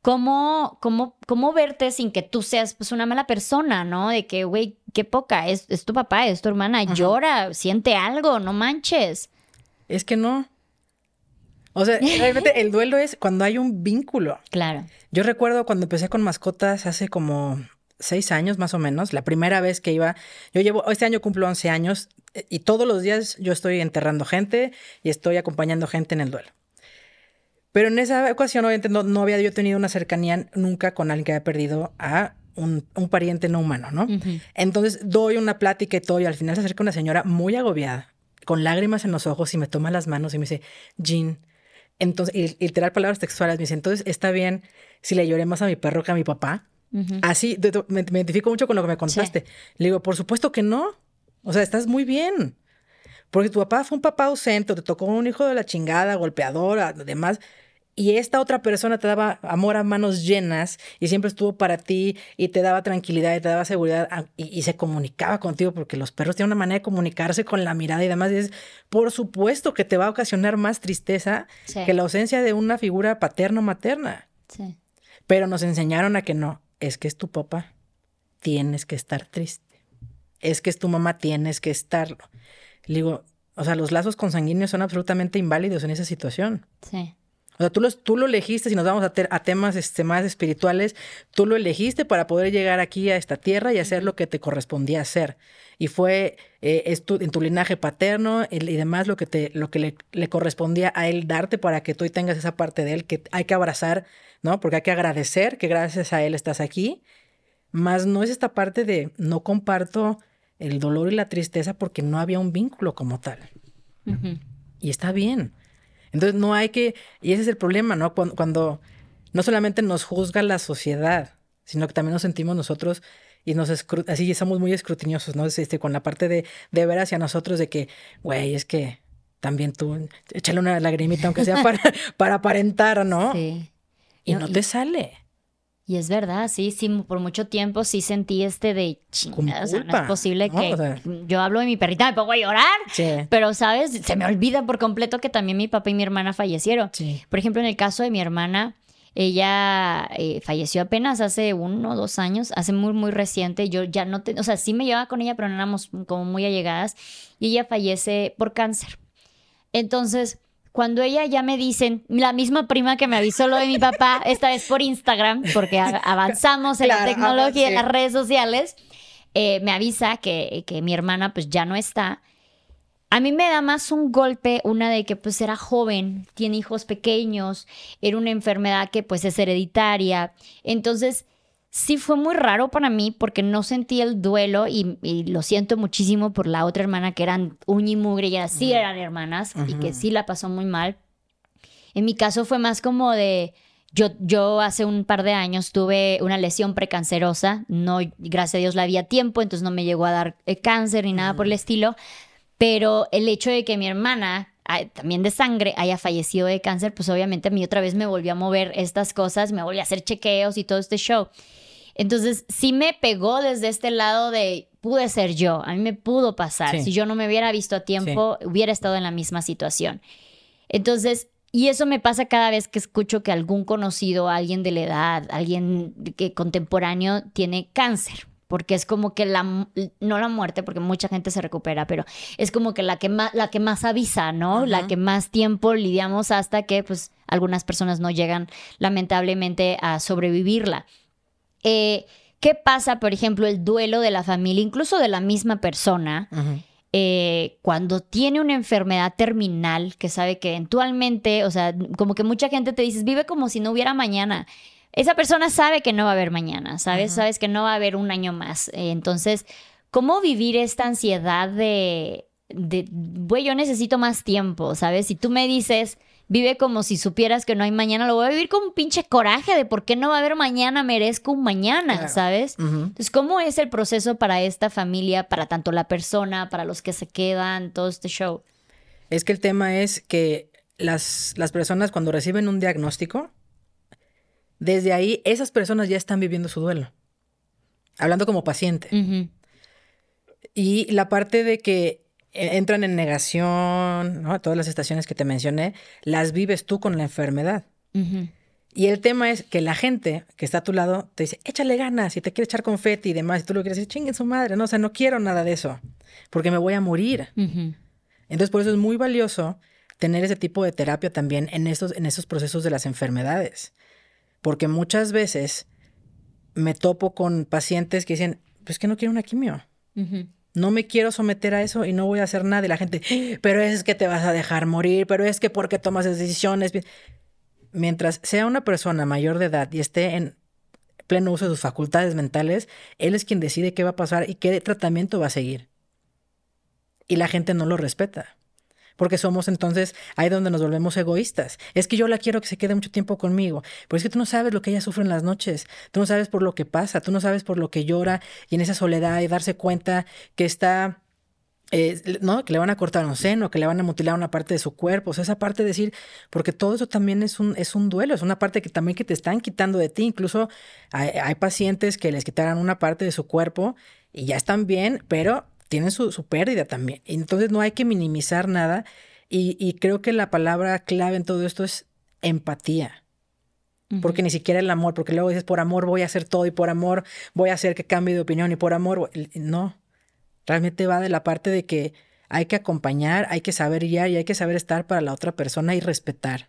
¿Cómo, cómo, cómo verte sin que tú seas pues una mala persona, ¿no? De que, güey, qué poca, es, tu papá, es tu hermana, llora, siente algo, no manches. Es que no. O sea, realmente el duelo es cuando hay un vínculo. Claro. Yo recuerdo cuando empecé con mascotas hace como seis años más o menos, la primera vez que iba, yo llevo, este año cumplo 11 años eh, y todos los días yo estoy enterrando gente y estoy acompañando gente en el duelo. Pero en esa ocasión, obviamente, no, había yo tenido una cercanía nunca con alguien que había perdido a un, pariente no humano, ¿no? Entonces doy una plática y todo, y al final se acerca una señora muy agobiada, con lágrimas en los ojos, y me toma las manos y me dice, Jean, entonces, y, literal palabras textuales, me dice, entonces está bien si le lloré más a mi perro que a mi papá. Así, me, identifico mucho con lo que me contaste. Le digo, por supuesto que no. O sea, estás muy bien. Porque tu papá fue un papá ausente, te tocó un hijo de la chingada, golpeador, además. Y esta otra persona te daba amor a manos llenas y siempre estuvo para ti y te daba tranquilidad y te daba seguridad y, se comunicaba contigo porque los perros tienen una manera de comunicarse con la mirada y demás. Y es, por supuesto que te va a ocasionar más tristeza que la ausencia de una figura paterno-materna. Sí. Pero nos enseñaron a que no, es que es tu papá, tienes que estar triste. Es que es tu mamá, tienes que estarlo. Le digo, o sea, los lazos consanguíneos son absolutamente inválidos en esa situación. Sí. O sea, tú, los, tú lo elegiste, si nos vamos a, a temas este, más espirituales, tú lo elegiste para poder llegar aquí a esta tierra y hacer lo que te correspondía hacer. Y fue eh, en tu linaje paterno y demás lo que, te, lo que le, le, correspondía a él darte para que tú tengas esa parte de él que hay que abrazar ¿no? Porque hay que agradecer que gracias a él estás aquí, más no es esta parte de no comparto el dolor y la tristeza porque no había un vínculo como tal. Y está bien. Entonces no hay que, y ese es el problema, ¿no? Cuando, no solamente nos juzga la sociedad, sino que también nos sentimos nosotros y nos así somos muy escrutiniosos, ¿no? Este, con la parte de, de ver hacia nosotros de que, güey, es que también tú, échale una lagrimita, aunque sea para, para aparentar, ¿no? Sí. Y no te sale. Y es verdad, sí, sí, por mucho tiempo sí sentí este de chingada. O sea, no es posible que yo hablo de mi perrita, me pongo a llorar. Sí. Pero, ¿sabes? Se me olvida por completo que también mi papá y mi hermana fallecieron. Sí. Por ejemplo, en el caso de mi hermana, ella eh, falleció apenas hace uno o dos años, hace muy, muy reciente. Yo ya no, te, o sea, sí me llevaba con ella, pero no éramos como muy allegadas. Y ella fallece por cáncer. Entonces, cuando ella ya me dicen, la misma prima que me avisó lo de mi papá, esta vez por Instagram, porque avanzamos en la tecnología, en las redes sociales, eh, me avisa que, que mi hermana pues ya no está. A mí me da más un golpe una de que pues era joven, tiene hijos pequeños, era una enfermedad que pues es hereditaria. Entonces, sí fue muy raro para mí porque no sentí el duelo y, lo siento muchísimo por la otra hermana que eran uña y mugre, ya sí eran hermanas y que sí la pasó muy mal. En mi caso fue más como de, yo, yo hace un par de años tuve una lesión precancerosa, no, gracias a Dios la había tiempo, entonces no me llegó a dar eh, cáncer ni nada por el estilo, pero el hecho de que mi hermana también de sangre haya fallecido de cáncer, pues obviamente a mí otra vez me volvió a mover estas cosas, me volvió a hacer chequeos y todo este show. Entonces, sí me pegó desde este lado de pude ser yo, a mí me pudo pasar. Si yo no me hubiera visto a tiempo, hubiera estado en la misma situación. Entonces, y eso me pasa cada vez que escucho que algún conocido, alguien de la edad, alguien que contemporáneo tiene cáncer, porque es como que la no la muerte, porque mucha gente se recupera, pero es como que la que más la que más avisa, ¿no? La que más tiempo lidiamos hasta que pues algunas personas no llegan lamentablemente a sobrevivirla. Eh, ¿Qué pasa, por ejemplo, el duelo de la familia, incluso de la misma persona, eh, cuando tiene una enfermedad terminal que sabe que eventualmente, o sea, como que mucha gente te dice, vive como si no hubiera mañana. Esa persona sabe que no va a haber mañana, ¿sabes? Sabes que no va a haber un año más. Eh, entonces, ¿cómo vivir esta ansiedad de, de, güey, yo necesito más tiempo, ¿sabes? Si tú me dices, vive como si supieras que no hay mañana, lo voy a vivir con un pinche coraje de por qué no va a haber mañana, merezco un mañana, ¿sabes? Entonces, ¿cómo es el proceso para esta familia, para tanto la persona, para los que se quedan, todo este show? Es que el tema es que las, las personas cuando reciben un diagnóstico, desde ahí esas personas ya están viviendo su duelo. Hablando como paciente. Y la parte de que entran en negación, ¿no? Todas las estaciones que te mencioné, las vives tú con la enfermedad. Y el tema es que la gente que está a tu lado te dice, échale ganas y te quiere echar confeti y demás, y tú lo quieres decir, chingue su madre, no, o sea, no quiero nada de eso, porque me voy a morir. Entonces, por eso es muy valioso tener ese tipo de terapia también en estos, en esos procesos de las enfermedades, porque muchas veces me topo con pacientes que dicen, pues que no quiero una quimio no me quiero someter a eso y no voy a hacer nada. Y la gente, pero es que te vas a dejar morir, pero es que porque tomas decisiones. Mientras sea una persona mayor de edad y esté en pleno uso de sus facultades mentales, él es quien decide qué va a pasar y qué tratamiento va a seguir. Y la gente no lo respeta porque somos entonces ahí donde nos volvemos egoístas. Es que yo la quiero que se quede mucho tiempo conmigo, pero es que tú no sabes lo que ella sufre en las noches, tú no sabes por lo que pasa, tú no sabes por lo que llora y en esa soledad y darse cuenta que está... Eh, ¿no? Que le van a cortar un seno, que le van a mutilar una parte de su cuerpo, o sea, esa parte de decir, porque todo eso también es un, es un duelo, es una parte que también que te están quitando de ti, incluso hay, hay pacientes que les quitaran una parte de su cuerpo y ya están bien, pero tienen su, pérdida también. Entonces no hay que minimizar nada y, creo que la palabra clave en todo esto es empatía. Porque ni siquiera el amor, porque luego dices, por amor voy a hacer todo y por amor voy a hacer que cambie de opinión y por amor, no. Realmente va de la parte de que hay que acompañar, hay que saber guiar y hay que saber estar para la otra persona y respetar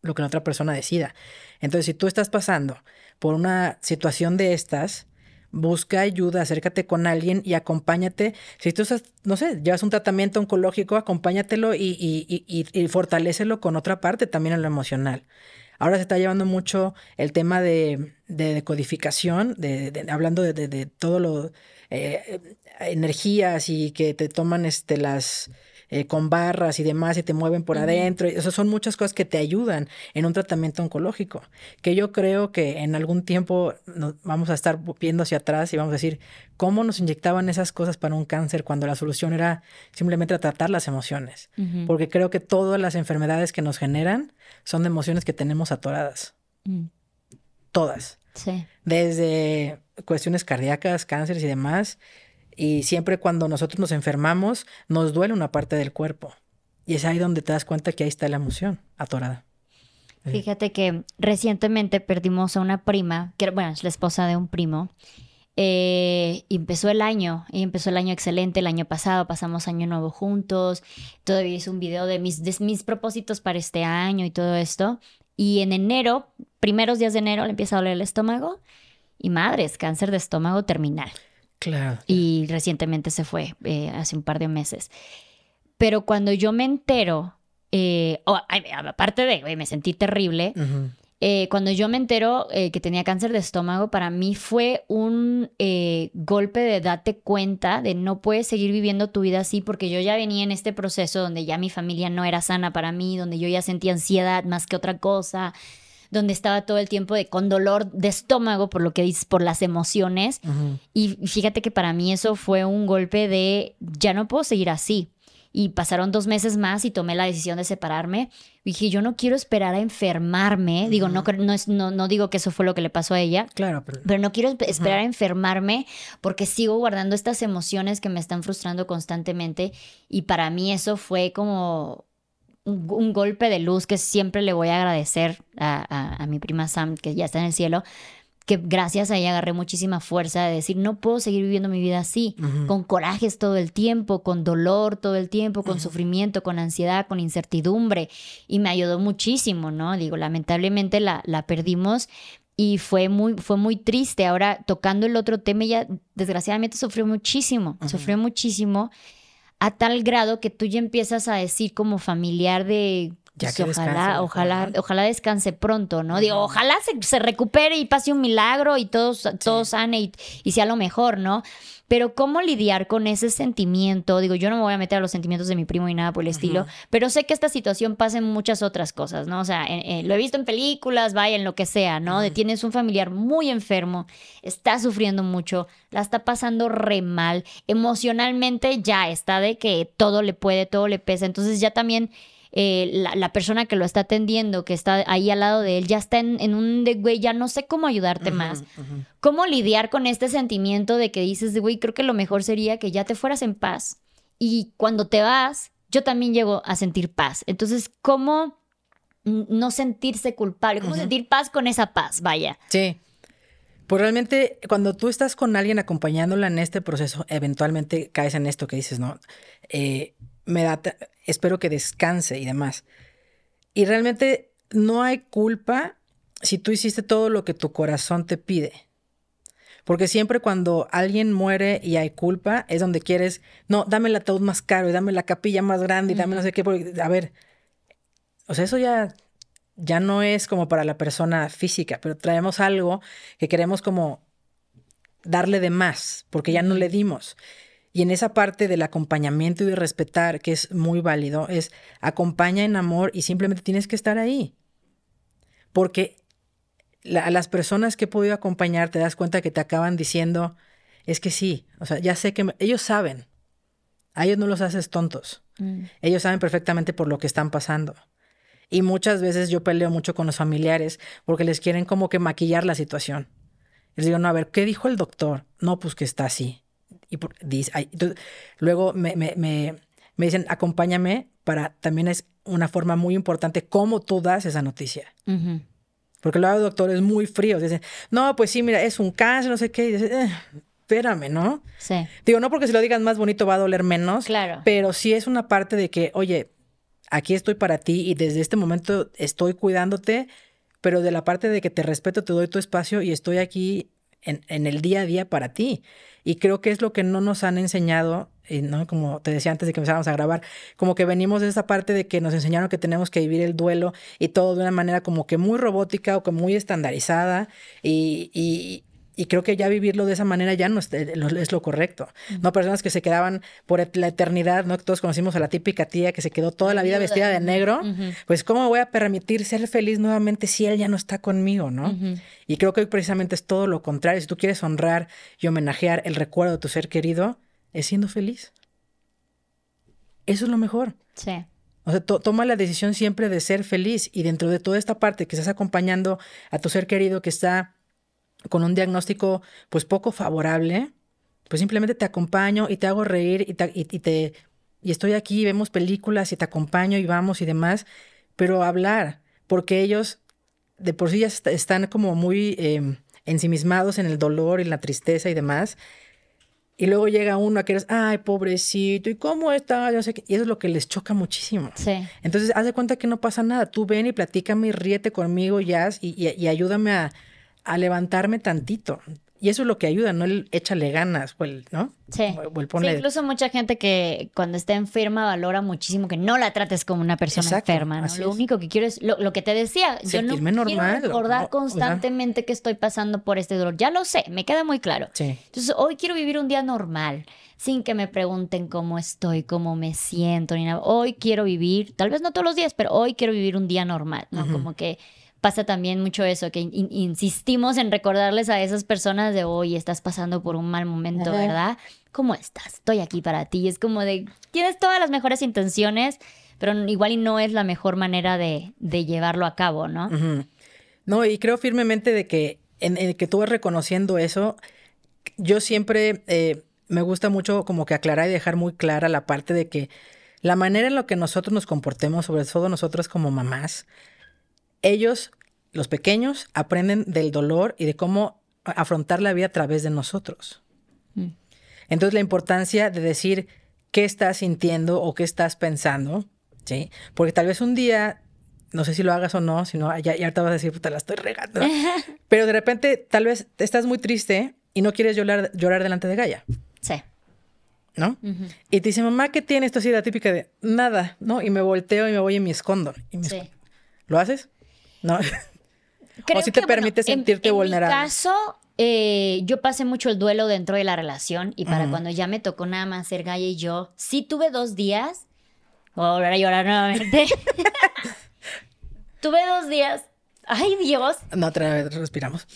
lo que la otra persona decida. Entonces, si tú estás pasando por una situación de estas, busca ayuda, acércate con alguien y acompáñate. Si tú no sé, llevas un tratamiento oncológico, acompáñatelo y, y, y, y fortalecelo con otra parte también en lo emocional. Ahora se está llevando mucho el tema de, de decodificación, de, hablando de, de, todo lo eh, energías y que te toman este las eh, con barras y demás y te mueven por adentro. Eso son muchas cosas que te ayudan en un tratamiento oncológico, que yo creo que en algún tiempo vamos a estar viendo hacia atrás y vamos a decir, ¿cómo nos inyectaban esas cosas para un cáncer cuando la solución era simplemente tratar las emociones? Porque creo que todas las enfermedades que nos generan son de emociones que tenemos atoradas. Mm. Todas. Sí. Desde cuestiones cardíacas, cánceres y demás, y siempre cuando nosotros nos enfermamos, nos duele una parte del cuerpo. Y es ahí donde te das cuenta que ahí está la emoción atorada. Fíjate que recientemente perdimos a una prima, que bueno, es la esposa de un primo. Eh, y empezó el año, y empezó el año excelente, el año pasado pasamos año nuevo juntos, todavía hice un video de mis, de mis propósitos para este año y todo esto. Y en enero, primeros días de enero, le empieza a doler el estómago y madres, cáncer de estómago terminal. Claro. Y recientemente se fue, eh, hace un par de meses. Pero cuando yo me entero, eh, aparte de, me sentí terrible, eh, cuando yo me entero que tenía cáncer de estómago, para mí fue un golpe de date cuenta de no puedes seguir viviendo tu vida así, porque yo ya venía en este proceso donde ya mi familia no era sana para mí, donde yo ya sentía ansiedad más que otra cosa donde estaba todo el tiempo de, con dolor de estómago, por lo que dices, por las emociones. Y fíjate que para mí eso fue un golpe de, ya no puedo seguir así. Y pasaron dos meses más y tomé la decisión de separarme. dije, yo no quiero esperar a enfermarme. Digo, no, no, no, no, digo que eso fue lo que le pasó a ella. Claro, pero, no quiero esperar a enfermarme porque sigo guardando estas emociones que me están frustrando constantemente. Y para mí eso fue como un, golpe de luz que siempre le voy a agradecer a, mi prima Sam, que ya está en el cielo, que gracias a ella agarré muchísima fuerza de decir, no puedo seguir viviendo mi vida así, con corajes todo el tiempo, con dolor todo el tiempo, con sufrimiento, con ansiedad, con incertidumbre. Y me ayudó muchísimo, ¿no? Digo, lamentablemente la, la perdimos y fue muy, fue muy triste. Ahora, tocando el otro tema, ella desgraciadamente sufrió muchísimo, sufrió muchísimo a tal grado que tú ya empiezas a decir como familiar de pues, ojalá, ojalá, ojalá descanse pronto, ¿no? Digo, ojalá se, recupere y pase un milagro y todos, todos sane y, y, sea lo mejor, ¿no? Pero cómo lidiar con ese sentimiento, digo, yo no me voy a meter a los sentimientos de mi primo y nada por el estilo, pero sé que esta situación pasa en muchas otras cosas, ¿no? O sea, lo he visto en películas, vaya, en lo que sea, ¿no? De tienes un familiar muy enfermo, está sufriendo mucho, la está pasando re mal, emocionalmente ya está de que todo le puede, todo le pesa, entonces ya también eh, la, persona que lo está atendiendo, que está ahí al lado de él, ya está en, un de, güey, ya no sé cómo ayudarte más. ¿Cómo lidiar con este sentimiento de que dices, güey, creo que lo mejor sería que ya te fueras en paz? Y cuando te vas, yo también llego a sentir paz. Entonces, ¿cómo no sentirse culpable? ¿Cómo sentir paz con esa paz? Vaya. Sí. Pues realmente, cuando tú estás con alguien acompañándola en este proceso, eventualmente caes en esto que dices, ¿no? Eh, me da, espero que descanse y demás. Y realmente no hay culpa si tú hiciste todo lo que tu corazón te pide. Porque siempre cuando alguien muere y hay culpa, es donde quieres, no, dame el ataúd más caro y dame la capilla más grande y dame no sé qué. a ver, o sea, eso ya, ya no es como para la persona física, pero traemos algo que queremos como darle de más, porque ya no le dimos. Y en esa parte del acompañamiento y de respetar, que es muy válido, es acompaña en amor y simplemente tienes que estar ahí. Porque a las personas que he podido acompañar te das cuenta que te acaban diciendo, es que sí, o sea, ya sé que ellos saben, a ellos no los haces tontos, mm. ellos saben perfectamente por lo que están pasando. Y muchas veces yo peleo mucho con los familiares porque les quieren como que maquillar la situación. Les digo, no, a ver, ¿qué dijo el doctor? No, pues que está así. Y luego me, me, me, me, dicen, acompáñame para, también es una forma muy importante cómo tú das esa noticia. Porque luego el doctor es muy frío. Dicen, no, pues sí, mira, es un cáncer, no sé qué. Y eh, espérame, ¿no? Sí. Digo, no porque si lo digas más bonito va a doler menos. Claro. Pero sí es una parte de que, oye, aquí estoy para ti y desde este momento estoy cuidándote, pero de la parte de que te respeto, te doy tu espacio y estoy aquí en, en el día a día para ti. Y creo que es lo que no nos han enseñado y no como te decía antes de que empezáramos a grabar, como que venimos de esa parte de que nos enseñaron que tenemos que vivir el duelo y todo de una manera como que muy robótica o como muy estandarizada y, y creo que ya vivirlo de esa manera ya no es, es lo correcto. No personas que se quedaban por la eternidad, ¿no? Todos conocimos a la típica tía que se quedó toda la vida vestida de negro. Pues, ¿cómo voy a permitir ser feliz nuevamente si él ya no está conmigo, ¿no? Y creo que hoy precisamente es todo lo contrario. Si tú quieres honrar y homenajear el recuerdo de tu ser querido, es siendo feliz. Eso es lo mejor. Sí. O sea, toma la decisión siempre de ser feliz y dentro de toda esta parte que estás acompañando a tu ser querido que está con un diagnóstico pues poco favorable, pues simplemente te acompaño y te hago reír y te, y, te y estoy aquí, vemos películas y te acompaño y vamos y demás, pero hablar, porque ellos de por sí ya están como muy em, ensimismados en el dolor y la tristeza y demás, y luego llega uno a que eres, ay, pobrecito, ¿y cómo está? Yo sé que... Y eso es lo que les choca muchísimo. Sí. Entonces, haz de cuenta que no pasa nada. Tú ven y platícame y ríete conmigo, Jazz, y, y, y ayúdame a, a levantarme tantito. Y eso es lo que ayuda, no el échale ganas, o el, ¿no? Sí. incluso mucha gente que cuando está enferma valora muchísimo que no la trates como una persona enferma. ¿no? Lo único que quiero es lo, que te decía. yo no quiero recordar constantemente que estoy pasando por este dolor. Ya lo sé, me queda muy claro. Sí. Entonces, hoy quiero vivir un día normal, sin que me pregunten cómo estoy, cómo me siento, ni nada. Hoy quiero vivir, tal vez no todos los días, pero hoy quiero vivir un día normal, ¿no? Como que pasa también mucho eso, que insistimos en recordarles a esas personas de, hoy estás pasando por un mal momento, ¿verdad? ¿Cómo estás? Estoy aquí para ti. Es como de, tienes todas las mejores intenciones, pero igual y no es la mejor manera de, llevarlo a cabo, ¿no? No, y creo firmemente de que en, que tú vas reconociendo eso, yo siempre eh, me gusta mucho como que aclarar y dejar muy clara la parte de que la manera en la que nosotros nos comportemos, sobre todo nosotros como mamás, ellos, los pequeños, aprenden del dolor y de cómo afrontar la vida a través de nosotros. Mm. Entonces la importancia de decir qué estás sintiendo o qué estás pensando, ¿sí? Porque tal vez un día, no sé si lo hagas o no, si no, ya, ya te vas a decir, puta, la estoy regando. Pero de repente tal vez estás muy triste y no quieres llorar, llorar delante de Gaia. Sí. ¿no? Y te dice, mamá, ¿qué tienes? Esto así la típica de nada, ¿no? Y me volteo y me voy y me escondo. sí. ¿Lo haces? No. o si te permite sentirte vulnerable. En mi caso, eh, yo pasé mucho el duelo dentro de la relación y para cuando ya me tocó nada más ser Gaia y yo, sí tuve dos días. Voy a volver a llorar nuevamente. tuve dos días. Ay, Dios. No, otra vez respiramos.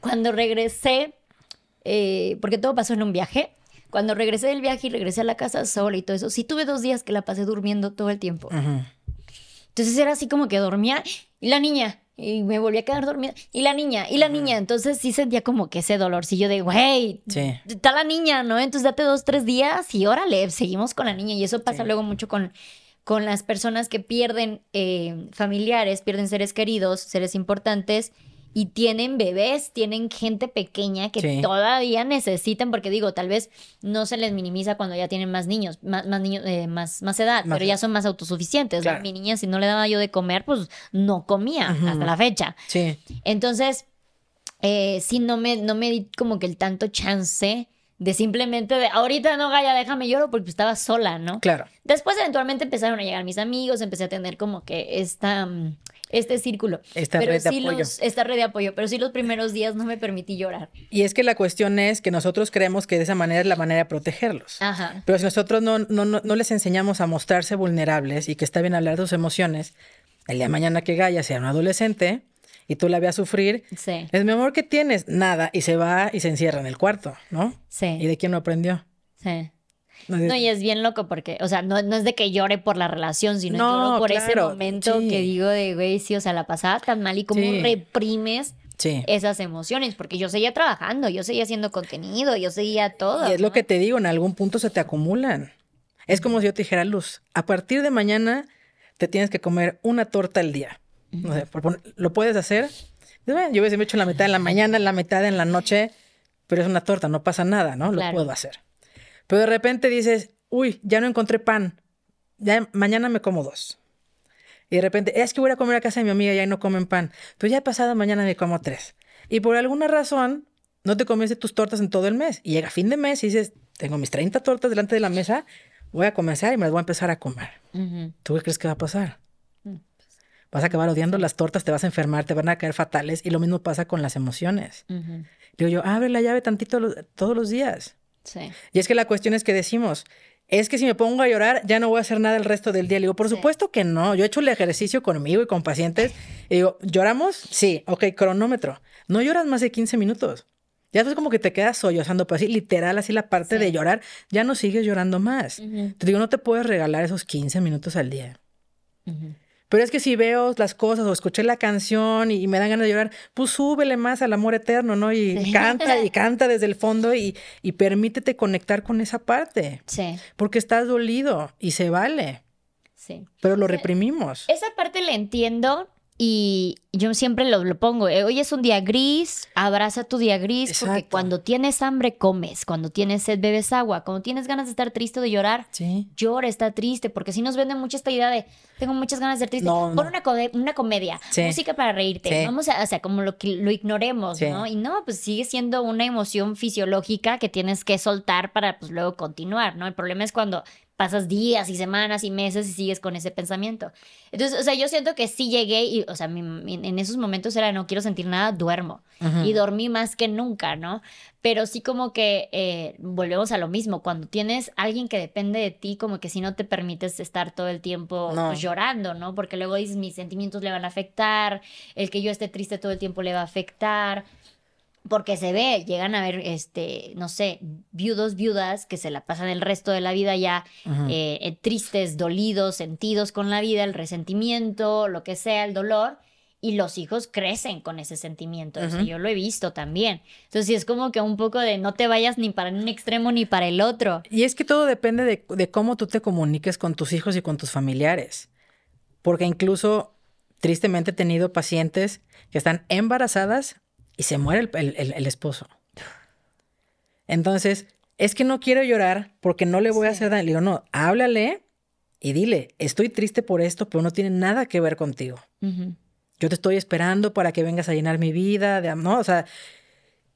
Cuando regresé, eh, porque todo pasó en un viaje. Cuando regresé del viaje y regresé a la casa sola y todo eso, sí tuve dos días que la pasé durmiendo todo el tiempo. Entonces era así como que dormía y la niña, y me volví a quedar dormida, y la niña, y la niña. Entonces sí sentía como que ese dolorcillo de, güey, está la niña, ¿no? Entonces date dos, tres días y órale, seguimos con la niña. Y eso pasa luego mucho con, con las personas que pierden eh, familiares, pierden seres queridos, seres importantes y tienen bebés, tienen gente pequeña que todavía necesitan, porque digo, tal vez no se les minimiza cuando ya tienen más niños, más, más niños, eh, más, más edad, pero ya son más autosuficientes. Mi niña, si no le daba yo de comer, pues no comía hasta la fecha. Sí. Entonces, eh, sí, no me, no me di como que el tanto chance de simplemente de ahorita no, Gaya, déjame lloro porque estaba sola, ¿no? Claro. Después eventualmente empezaron a llegar mis amigos, empecé a tener como que esta mm, este círculo. Esta red de apoyo. esta red de apoyo, pero sí los primeros días no me permití llorar. Y es que la cuestión es que nosotros creemos que de esa manera es la manera de protegerlos. Ajá. Pero si nosotros no, no, no, les enseñamos a mostrarse vulnerables y que está bien hablar de sus emociones, el día de mañana que Gaia sea un adolescente y tú la veas sufrir, sí. es mi amor que tienes, nada, y se va y se encierra en el cuarto, ¿no? Sí. ¿Y de quién lo aprendió? Sí. No, y es bien loco porque, o sea, no, es de que llore por la relación, sino lloro por ese momento que digo de, güey, sí, o sea, la pasaba tan mal y cómo reprimes esas emociones, porque yo seguía trabajando, yo seguía haciendo contenido, yo seguía todo. Y es lo que te digo, en algún punto se te acumulan. Es como si yo te dijera, Luz, a partir de mañana te tienes que comer una torta al día. No sé, ¿lo puedes hacer? Yo hubiese hecho la mitad en la mañana, la mitad en la noche, pero es una torta, no pasa nada, ¿no? Lo puedo hacer. Pero de repente dices, uy, ya no encontré pan. Ya mañana me como dos. Y de repente, es que voy a comer a casa de mi amiga y ahí no comen pan. Pero ya pasado mañana me como tres. Y por alguna razón, no te comiste tus tortas en todo el mes. Y llega fin de mes y dices, tengo mis 30 tortas delante de la mesa, voy a comenzar y me las voy a empezar a comer. ¿Tú qué crees que va a pasar? Mm, pues, vas a acabar odiando las tortas, te vas a enfermar, te van a caer fatales. Y lo mismo pasa con las emociones. Digo yo, abre la llave tantito todos los días. Sí. Y es que la cuestión es que decimos, es que si me pongo a llorar ya no voy a hacer nada el resto del día. Le digo, por supuesto que no. Yo he hecho el ejercicio conmigo y con pacientes. Y digo, ¿lloramos? Sí, ok, cronómetro. No lloras más de 15 minutos. Ya es como que te quedas sollozando, pero así literal, así la parte de llorar, ya no sigues llorando más. Te digo, no te puedes regalar esos 15 minutos al día. Pero es que si veo las cosas o escuché la canción y, me dan ganas de llorar, pues súbele más al amor eterno, ¿no? Y canta y canta desde el fondo y, y, permítete conectar con esa parte. Sí. Porque estás dolido y se vale. Sí. Pero lo reprimimos. Esa parte la entiendo, y yo siempre lo, lo, pongo, eh, hoy es un día gris, abraza tu día gris, porque cuando tienes hambre comes, cuando tienes sed bebes agua, cuando tienes ganas de estar triste o de llorar, llora, está triste, porque si nos venden mucha esta idea de, tengo muchas ganas de estar triste, pon Una, una comedia, música para reírte, vamos a, o sea, como lo, lo ignoremos, ¿no? Y no, pues sigue siendo una emoción fisiológica que tienes que soltar para pues luego continuar, ¿no? El problema es cuando pasas días y semanas y meses y sigues con ese pensamiento. Entonces, o sea, yo siento que sí llegué y, o sea, en esos momentos era no quiero sentir nada, duermo. Y dormí más que nunca, ¿no? Pero sí como que eh, volvemos a lo mismo, cuando tienes alguien que depende de ti, como que si no te permites estar todo el tiempo pues, llorando, ¿no? Porque luego dices, mis sentimientos le van a afectar, el que yo esté triste todo el tiempo le va a afectar porque se ve, llegan a ver, este, no sé, viudos, viudas que se la pasan el resto de la vida ya eh, eh, tristes, dolidos, sentidos con la vida, el resentimiento, lo que sea, el dolor, y los hijos crecen con ese sentimiento. yo lo he visto también. Entonces, es como que un poco de no te vayas ni para un extremo ni para el otro. Y es que todo depende de, de cómo tú te comuniques con tus hijos y con tus familiares. Porque incluso, tristemente, he tenido pacientes que están embarazadas y se muere el, esposo. Entonces, es que no quiero llorar porque no le voy a hacer daño. Le digo, no, háblale y dile, estoy triste por esto, pero no tiene nada que ver contigo. Yo te estoy esperando para que vengas a llenar mi vida, de, ¿no? O sea,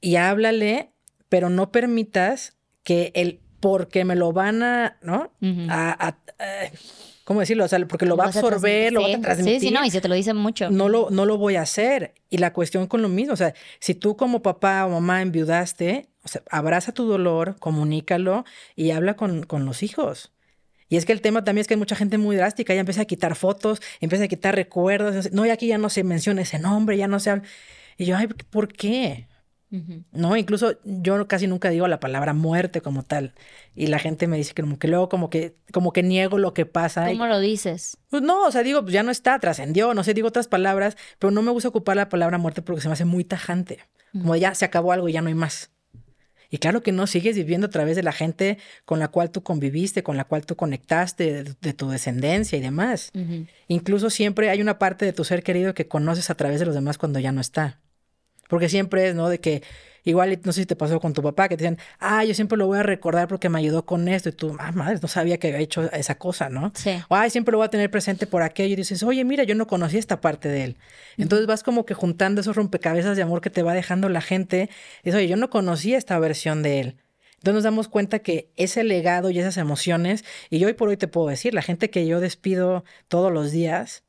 y háblale, pero no permitas que el porque me lo van a, ¿no? a, ¿cómo decirlo? O sea, porque lo va a absorber, lo va a transmitir. Sí, sí, no, y se te lo dicen mucho. No lo, no lo voy a hacer. Y la cuestión con lo mismo, o sea, si tú como papá o mamá enviudaste, o sea, abraza tu dolor, comunícalo y habla con, con los hijos. Y es que el tema también es que hay mucha gente muy drástica, ya empieza a quitar fotos, empieza a quitar recuerdos, no, y aquí ya no se menciona ese nombre, ya no se habla. Y yo, ay, ¿por qué? ¿No? Incluso yo casi nunca digo la palabra muerte como tal. Y la gente me dice que como que luego como que, como que niego lo que pasa. ¿Cómo lo dices? Pues no, o sea, digo, pues ya no está, trascendió, no sé, digo otras palabras, pero no me gusta ocupar la palabra muerte porque se me hace muy tajante. Como ya se acabó algo y ya no hay más. Y claro que no, sigues viviendo a través de la gente con la cual tú conviviste, con la cual tú conectaste, de, tu descendencia y demás. Incluso siempre hay una parte de tu ser querido que conoces a través de los demás cuando ya no está. Porque siempre es, ¿no? De que igual, no sé si te pasó con tu papá, que te dicen, ah, yo siempre lo voy a recordar porque me ayudó con esto. Y tú, ah, madre, no sabía que había hecho esa cosa, ¿no? Sí. O, ay, siempre lo voy a tener presente por aquello. Y dices, oye, mira, yo no conocía esta parte de él. Entonces vas como que juntando esos rompecabezas de amor que te va dejando la gente. Y dices, oye, yo no conocía esta versión de él. Entonces nos damos cuenta que ese legado y esas emociones, y yo hoy por hoy te puedo decir, la gente que yo despido todos los días,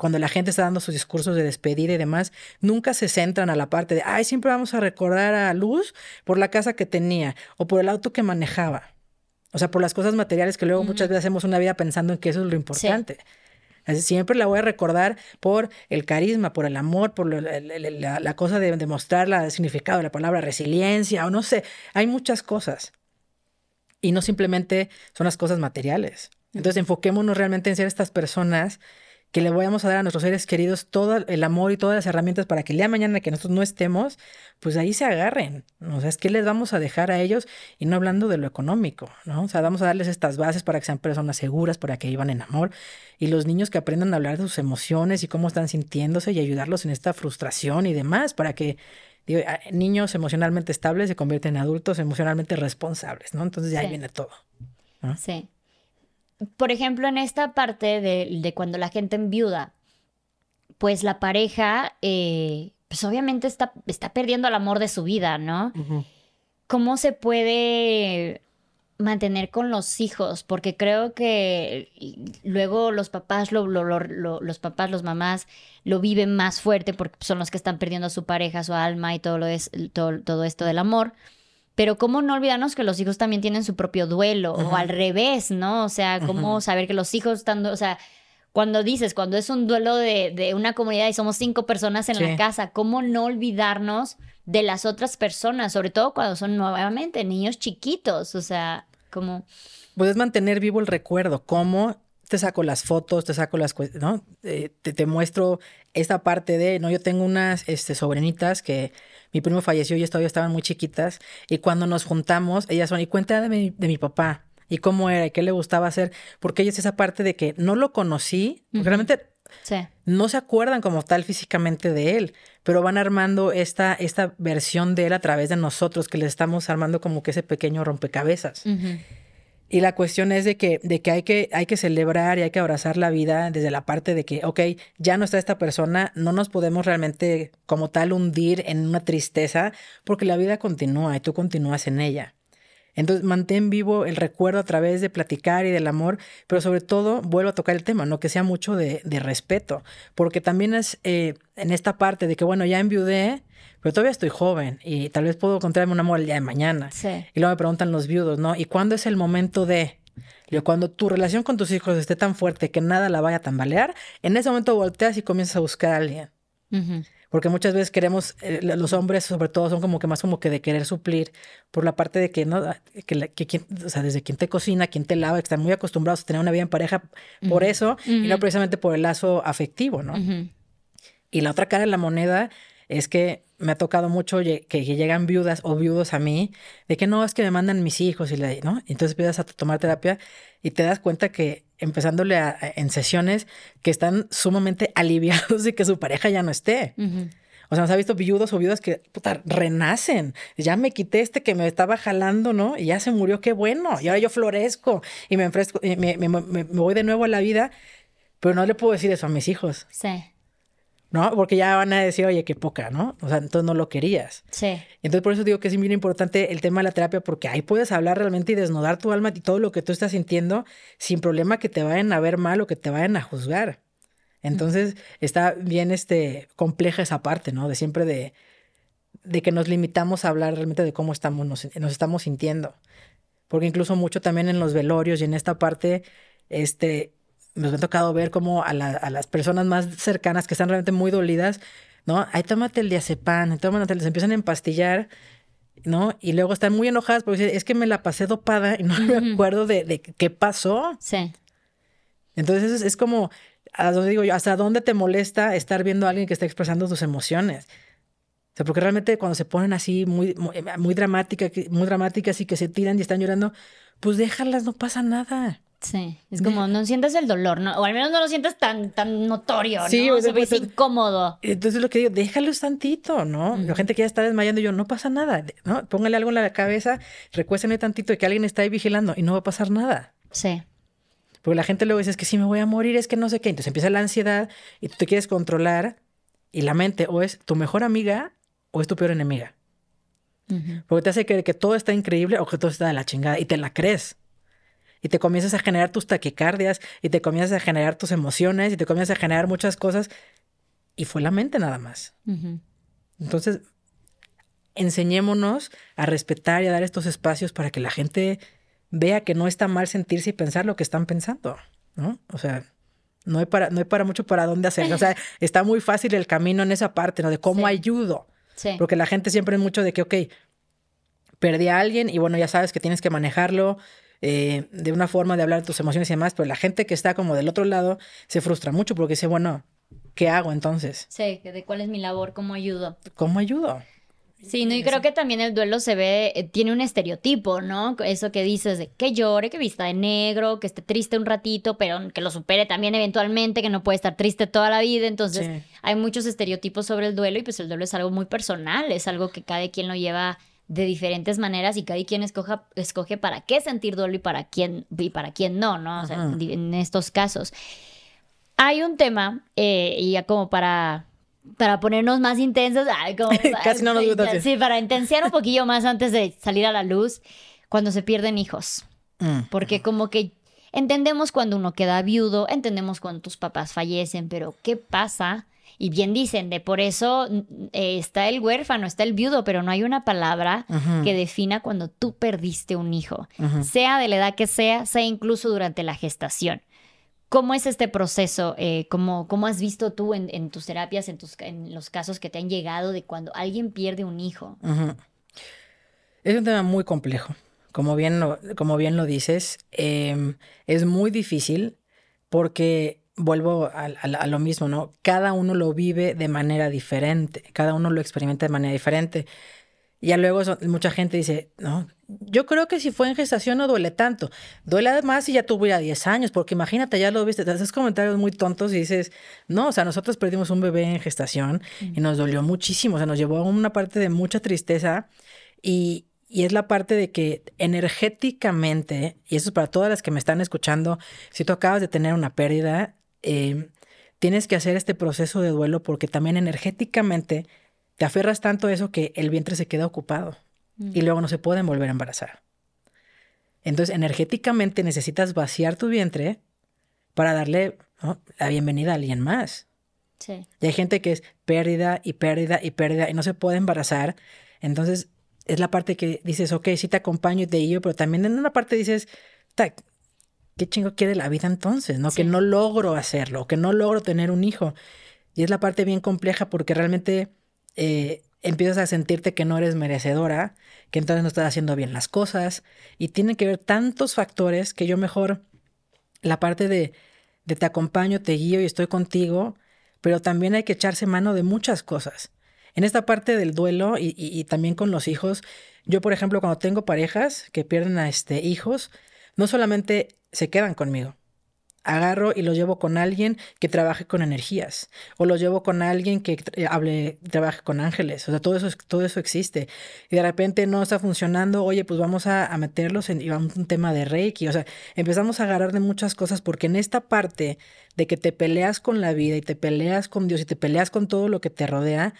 cuando la gente está dando sus discursos de despedida y demás, nunca se centran a la parte de, ay, siempre vamos a recordar a Luz por la casa que tenía o por el auto que manejaba. O sea, por las cosas materiales que luego muchas veces hacemos una vida pensando en que eso es lo importante. siempre la voy a recordar por el carisma, por el amor, por la, cosa de demostrar el significado de la palabra resiliencia o no sé. Hay muchas cosas. Y no simplemente son las cosas materiales. Entonces, enfoquémonos realmente en ser estas personas que le vayamos a dar a nuestros seres queridos todo el amor y todas las herramientas para que el día de mañana que nosotros no estemos, pues ahí se agarren. O sea, es que les vamos a dejar a ellos y no hablando de lo económico, ¿no? O sea, vamos a darles estas bases para que sean personas seguras, para que vivan en amor y los niños que aprendan a hablar de sus emociones y cómo están sintiéndose y ayudarlos en esta frustración y demás para que digo, niños emocionalmente estables se convierten en adultos emocionalmente responsables, ¿no? Entonces ya ahí viene todo. Sí por ejemplo, en esta parte de, cuando la gente enviuda, pues la pareja, eh, pues obviamente está, está perdiendo el amor de su vida, ¿no? ¿Cómo se puede mantener con los hijos? Porque creo que luego los papás, lo, los papás, los mamás lo viven más fuerte porque son los que están perdiendo a su pareja, su alma y todo, lo es, todo, todo esto del amor. Pero cómo no olvidarnos que los hijos también tienen su propio duelo o al revés, ¿no? O sea, cómo saber que los hijos están, o sea, cuando dices, cuando es un duelo de, una comunidad y somos cinco personas en la casa, ¿cómo no olvidarnos de las otras personas? Sobre todo cuando son nuevamente niños chiquitos, o sea, como... Puedes mantener vivo el recuerdo, cómo te saco las fotos, te saco las, ¿no? Eh, te, te, muestro esta parte de, ¿no? Yo tengo unas este, sobrinitas que mi primo falleció y todavía estaban muy chiquitas y cuando nos juntamos, ellas son, y cuenta de mi, de mi papá, y cómo era y qué le gustaba hacer, porque ella es esa parte de que no lo conocí, realmente no se acuerdan como tal físicamente de él, pero van armando esta, esta versión de él a través de nosotros, que le estamos armando como que ese pequeño rompecabezas. Y la cuestión es de que, de que, hay que hay que celebrar y hay que abrazar la vida desde la parte de que, ok, ya no está esta persona, no nos podemos realmente como tal hundir en una tristeza, porque la vida continúa y tú continúas en ella. Entonces, mantén vivo el recuerdo a través de platicar y del amor, pero sobre todo, vuelvo a tocar el tema, ¿no? Que sea mucho de, respeto, porque también es eh, en esta parte de que, bueno, ya enviudé, pero todavía estoy joven y tal vez puedo encontrarme un amor el día de mañana. Y luego me preguntan los viudos, ¿no? ¿Y cuándo es el momento de...? cuando tu relación con tus hijos esté tan fuerte que nada la vaya a tambalear, en ese momento volteas y comienzas a buscar a alguien porque muchas veces queremos, eh, los hombres sobre todo son como que más como que de querer suplir por la parte de que, ¿no? Que, que o sea, desde quien te cocina, quien te lava, que están muy acostumbrados a tener una vida en pareja por eso y no precisamente por el lazo afectivo, ¿no? Y la otra cara de la moneda es que me ha tocado mucho que, llegan viudas o viudos a mí de que no, es que me mandan mis hijos y le, ¿no? Entonces empiezas a tomar terapia y te das cuenta que empezándole a, en sesiones que están sumamente aliviados de que su pareja ya no esté. O sea, nos ha visto viudos o viudas que, puta, renacen. Ya me quité este que me estaba jalando, ¿no? Y ya se murió, qué bueno. Y ahora yo florezco y me, enfresco, y me, me voy de nuevo a la vida. Pero no le puedo decir eso a mis hijos. Sí. ¿No? Porque ya van a decir, oye, qué poca, ¿no? O sea, entonces no lo querías. Sí. Entonces por eso digo que es muy importante el tema de la terapia, porque ahí puedes hablar realmente y desnudar tu alma y todo lo que tú estás sintiendo sin problema que te vayan a ver mal o que te vayan a juzgar. Entonces está bien este, compleja esa parte, ¿no? De siempre de, de que nos limitamos a hablar realmente de cómo estamos, nos, nos estamos sintiendo. Porque incluso mucho también en los velorios y en esta parte, este, nos ha tocado ver como a, las personas más cercanas que están realmente muy dolidas, ¿no? Ahí tómate el diazepam, tómate, les empiezan a empastillar, ¿no? Y luego están muy enojadas porque es que me la pasé dopada y no me acuerdo de, qué pasó. Sí. Entonces es, es como, a donde digo yo, ¿hasta dónde te molesta estar viendo a alguien que está expresando tus emociones? O sea, porque realmente cuando se ponen así muy, muy, muy dramáticas, muy dramáticas y que se tiran y están llorando, pues déjalas, no pasa nada. Sí, es como no sientes el dolor, ¿no? O al menos no lo sientes tan, tan notorio, sí, ¿no? Se ve incómodo. Entonces lo que digo, déjalos tantito, ¿no? La gente que ya está desmayando, yo, no pasa nada, ¿no? Póngale algo en la cabeza, recuéstenle tantito de que alguien está ahí vigilando y no va a pasar nada. Sí. Porque la gente luego dice, es que si me voy a morir, es que no sé qué. Entonces empieza la ansiedad y tú te quieres controlar y la mente o es tu mejor amiga o es tu peor enemiga. Porque te hace creer que todo está increíble o que todo está de la chingada y te la crees y te comienzas a generar tus taquicardias y te comienzas a generar tus emociones y te comienzas a generar muchas cosas y fue la mente nada más. Entonces, enseñémonos a respetar y a dar estos espacios para que la gente vea que no está mal sentirse y pensar lo que están pensando, ¿no? O sea, no hay para, no hay para mucho para dónde hacerlo. O sea, está muy fácil el camino en esa parte, ¿no? De cómo ayudo. Sí. Porque la gente siempre es mucho de que, ok, perdí a alguien y bueno, ya sabes que tienes que manejarlo, eh, de una forma de hablar de tus emociones y demás, pero la gente que está como del otro lado se frustra mucho porque dice, bueno, ¿qué hago entonces? Sí, de cuál es mi labor, cómo ayudo. ¿Cómo ayudo? Sí, no, y creo que también el duelo se ve, eh, tiene un estereotipo, ¿no? Eso que dices de que llore, que vista de negro, que esté triste un ratito, pero que lo supere también eventualmente, que no puede estar triste toda la vida. Entonces, hay muchos estereotipos sobre el duelo y pues el duelo es algo muy personal, es algo que cada quien lo lleva de diferentes maneras y cada quien escoja, escoge para qué sentir duelo y para quién, y para quién no, ¿no? O sea, en estos casos. Hay un tema, eh, y ya como para para ponernos más intensos, ay, como- Casi no nos gusta. Sí, para intensiar un poquillo más antes de salir a la luz, cuando se pierden hijos. Mm. Porque como que entendemos cuando uno queda viudo, entendemos cuando tus papás fallecen, pero ¿qué pasa? Y bien dicen, de por eso eh, está el huérfano, está el viudo, pero no hay una palabra que defina cuando tú perdiste un hijo, sea de la edad que sea, sea incluso durante la gestación. ¿Cómo es este proceso? Eh, ¿cómo, cómo has visto tú en, en tus terapias, en, tus, en los casos que te han llegado de cuando alguien pierde un hijo? Es un tema muy complejo. Como bien lo, como bien lo dices, em, es muy difícil porque vuelvo a, a- a lo mismo, ¿no? Cada uno lo vive de manera diferente, cada uno lo experimenta de manera diferente. Ya luego mucha gente dice, no, yo creo que si fue en gestación no duele tanto. Duele más si ya tuvo ya 10 años, porque imagínate, ya lo viste, te haces comentarios muy tontos y dices, no, o sea, nosotros perdimos un bebé en gestación y nos dolió muchísimo, o sea, nos llevó a una parte de mucha tristeza y, y es la parte de que energéticamente, y eso es para todas las que me están escuchando, si tú acabas de tener una pérdida, eh, tienes que hacer este proceso de duelo porque también energéticamente te aferras tanto a eso que el vientre se queda ocupado y luego no se pueden volver a embarazar. Entonces, energéticamente necesitas vaciar tu vientre para darle ¿no? la bienvenida a alguien más. Sí. Y hay gente que es pérdida y pérdida y pérdida y no se puede embarazar. Entonces, es la parte que dices, ok, sí te acompaño y te guío, pero también en una parte dices, "Ta, ¿qué chingo quiere la vida entonces? ¿No? Que no logro hacerlo, que no logro tener un hijo. Y es la parte bien compleja porque realmente eh, empiezas a sentirte que no eres merecedora, que entonces no estás haciendo bien las cosas. Y tiene que ver tantos factores que yo mejor la parte de, de te acompaño, te guío y estoy contigo, pero también hay que echarse mano de muchas cosas. En esta parte del duelo y, y- y también con los hijos, yo por ejemplo cuando tengo parejas que pierden a este, hijos, no solamente se quedan conmigo, agarro y los llevo con alguien que trabaje con energías o los llevo con alguien que tra- hable trabaje con ángeles o sea todo eso es- todo eso existe y de repente no está funcionando oye pues vamos a, a meterlos en y vamos a un tema de reiki o sea empezamos a agarrar de muchas cosas porque en esta parte de que te peleas con la vida y te peleas con Dios y te peleas con todo lo que te rodea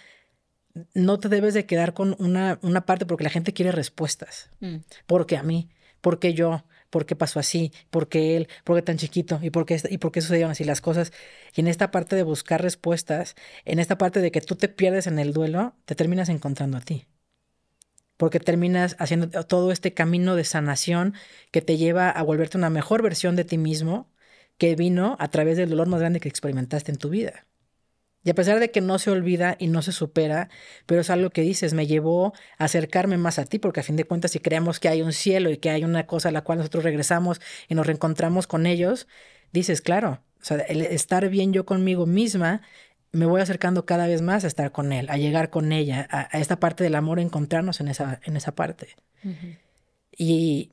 no te debes de quedar con una, una parte porque la gente quiere respuestas Mm. ¿Por qué a mí? ¿Por qué yo? ¿Por qué pasó así? ¿Por qué él? ¿Por qué tan chiquito? ¿Y por qué, y por qué sucedieron así las cosas? Y en esta parte de buscar respuestas, en esta parte de que tú te pierdes en el duelo, te terminas encontrando a ti. Porque terminas haciendo todo este camino de sanación que te lleva a volverte una mejor versión de ti mismo que vino a través del dolor más grande que experimentaste en tu vida. Y a pesar de que no se olvida y no se supera, pero es algo que dices, me llevó a acercarme más a ti, porque a fin de cuentas, si creemos que hay un cielo y que hay una cosa a la cual nosotros regresamos y nos reencontramos con ellos, dices, claro, o sea, el estar bien yo conmigo misma, me voy acercando cada vez más a estar con él, a llegar con ella, a, a esta parte del amor, encontrarnos en esa, en esa parte. Y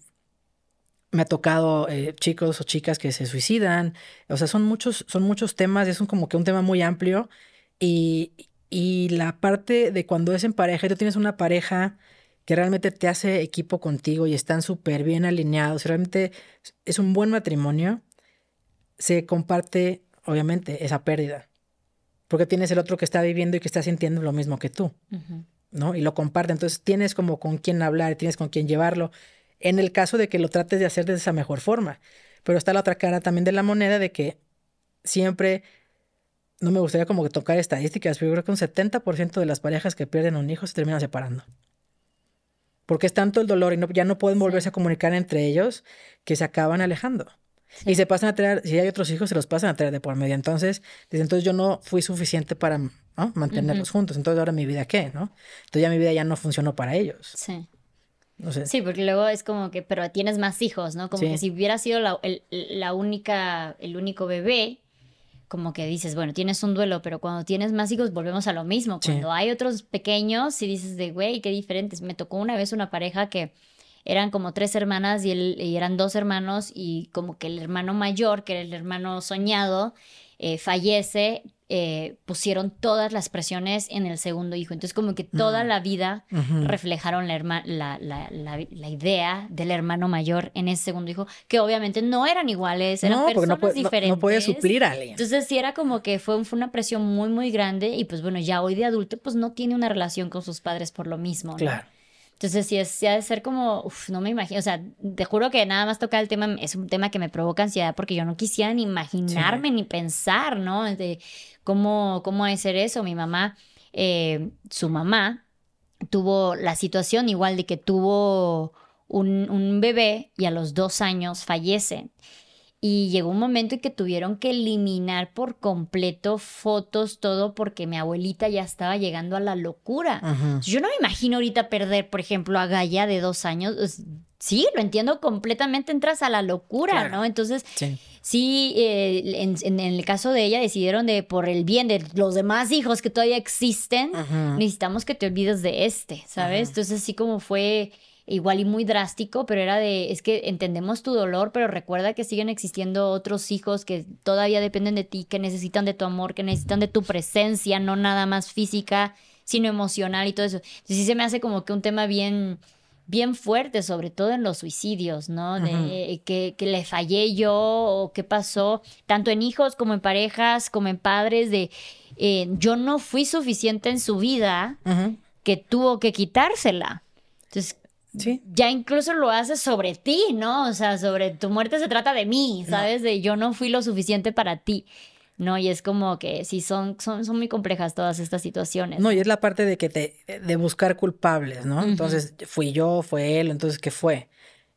me ha tocado eh, chicos o chicas que se suicidan. O sea, son muchos, son muchos temas, es un, como que un tema muy amplio. Y, y la parte de cuando es en pareja, y tú tienes una pareja que realmente te hace equipo contigo y están súper bien alineados, realmente es un buen matrimonio, se comparte, obviamente, esa pérdida. Porque tienes el otro que está viviendo y que está sintiendo lo mismo que tú. ¿no? Y lo comparte. Entonces tienes como con quién hablar, tienes con quién llevarlo, en el caso de que lo trates de hacer de esa mejor forma. Pero está la otra cara también de la moneda de que siempre, no me gustaría como que tocar estadísticas, pero yo creo que un 70% de las parejas que pierden un hijo se terminan separando. Porque es tanto el dolor y no, ya no pueden volverse a comunicar entre ellos que se acaban alejando. Y se pasan a traer, si hay otros hijos, se los pasan a traer de por medio. Entonces, desde entonces yo no fui suficiente para ¿no? mantenerlos juntos. Entonces, ahora mi vida qué, ¿no? Entonces ya mi vida ya no funcionó para ellos. Sí. No sé. Sí, porque luego es como que, pero tienes más hijos, ¿no? Como Sí. que si hubiera sido la, el- la única, el único bebé, como que dices, bueno, tienes un duelo, pero cuando tienes más hijos volvemos a lo mismo. Sí. Cuando hay otros pequeños y dices de, güey, qué diferentes. Me tocó una vez una pareja que eran como tres hermanas y, él, y eran dos hermanos y como que el hermano mayor, que era el hermano soñado, eh, fallece eh, pusieron todas las presiones en el segundo hijo. Entonces, como que toda la vida reflejaron la, la, la, la, idea del hermano mayor en ese segundo hijo, que obviamente no eran iguales, eran personas no diferentes. No, puede suplir a alguien. Entonces, sí era como que fue, fue una presión muy, muy grande. Y pues bueno, ya hoy de adulto, pues no tiene una relación con sus padres por lo mismo. ¿no? Claro. Entonces, sí, es, ha de ser como, uf, no me imagino, o sea, te juro que nada más tocar el tema es un tema que me provoca ansiedad porque yo no quisiera ni imaginarme ni pensar, ¿no? De cómo, cómo ha de ser eso. Mi mamá, eh, su mamá, tuvo la situación igual de que tuvo un, un bebé y a los dos años fallece. Y llegó un momento en que tuvieron que eliminar por completo fotos, todo, porque mi abuelita ya estaba llegando a la locura. Yo no me imagino ahorita perder, por ejemplo, a Gaia de dos años. Sí, lo entiendo completamente, entras a la locura, ¿no? Entonces, sí, eh, en, el caso de ella decidieron de, por el bien de los demás hijos que todavía existen, necesitamos que te olvides de este, ¿sabes? Entonces, sí como fue igual y muy drástico, pero era de, es que entendemos tu dolor, pero recuerda que siguen existiendo otros hijos que todavía dependen de ti, que necesitan de tu amor, que necesitan de tu presencia, no nada más física, sino emocional y todo eso. Entonces sí se me hace como que un tema bien bien fuerte, sobre todo en los suicidios, ¿no? De que, que, le fallé yo o qué pasó, tanto en hijos como en parejas, como en padres, de eh, yo no fui suficiente en su vida que tuvo que quitársela. Entonces, ya incluso lo haces sobre ti, ¿no? O sea, sobre tu muerte se trata de mí, ¿sabes? De yo no fui lo suficiente para ti. ¿no? Y es como que sí, son, son, son muy complejas todas estas situaciones. No, y es la parte de que te, de buscar culpables, ¿no? Entonces, fui yo, fue él, entonces, ¿qué fue?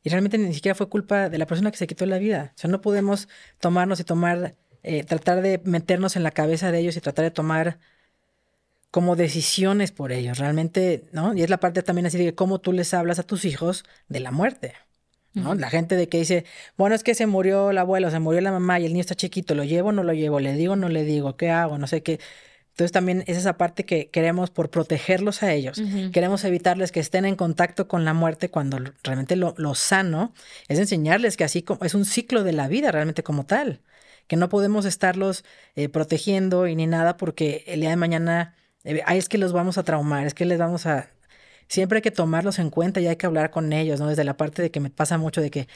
Y realmente ni siquiera fue culpa de la persona que se quitó la vida. O sea, no podemos tomarnos y tomar, eh, tratar de meternos en la cabeza de ellos y tratar de tomar como decisiones por ellos, realmente, ¿no? Y es la parte también así de cómo tú les hablas a tus hijos de la muerte, ¿no? La gente de que dice, bueno, es que se murió la abuela, se murió la mamá y el niño está chiquito, ¿lo llevo o no lo llevo? ¿Le digo o no le digo? ¿Qué hago? No sé qué. Entonces también es esa parte que queremos por protegerlos a ellos, queremos evitarles que estén en contacto con la muerte cuando realmente lo, sano es enseñarles que así como es un ciclo de la vida realmente como tal, que no podemos estarlos eh, protegiendo y ni nada porque el día de mañana es que los vamos a traumar, es que les vamos a... Siempre hay que tomarlos en cuenta y hay que hablar con ellos, ¿no? Desde la parte de que me pasa mucho de que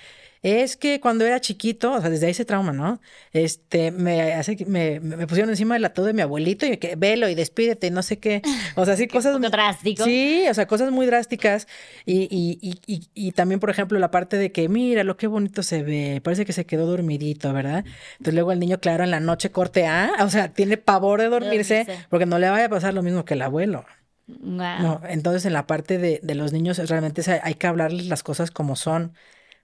es que cuando era chiquito, o sea, desde ahí se trauma, ¿no? Este, me, hace, me, me pusieron encima del ataúd de mi abuelito y que velo y despídete, no sé qué. O sea, sí, cosas. drásticas. Sí, o sea, cosas muy drásticas. Y, y, y, y, también, por ejemplo, la parte de que, mira, lo que bonito se ve, parece que se quedó dormidito, ¿verdad? Entonces luego el niño, claro, en la noche corte A, o sea, tiene pavor de dormirse, porque no le vaya a pasar lo mismo que el abuelo. No, entonces en la parte de, de los niños realmente hay que hablarles las cosas como son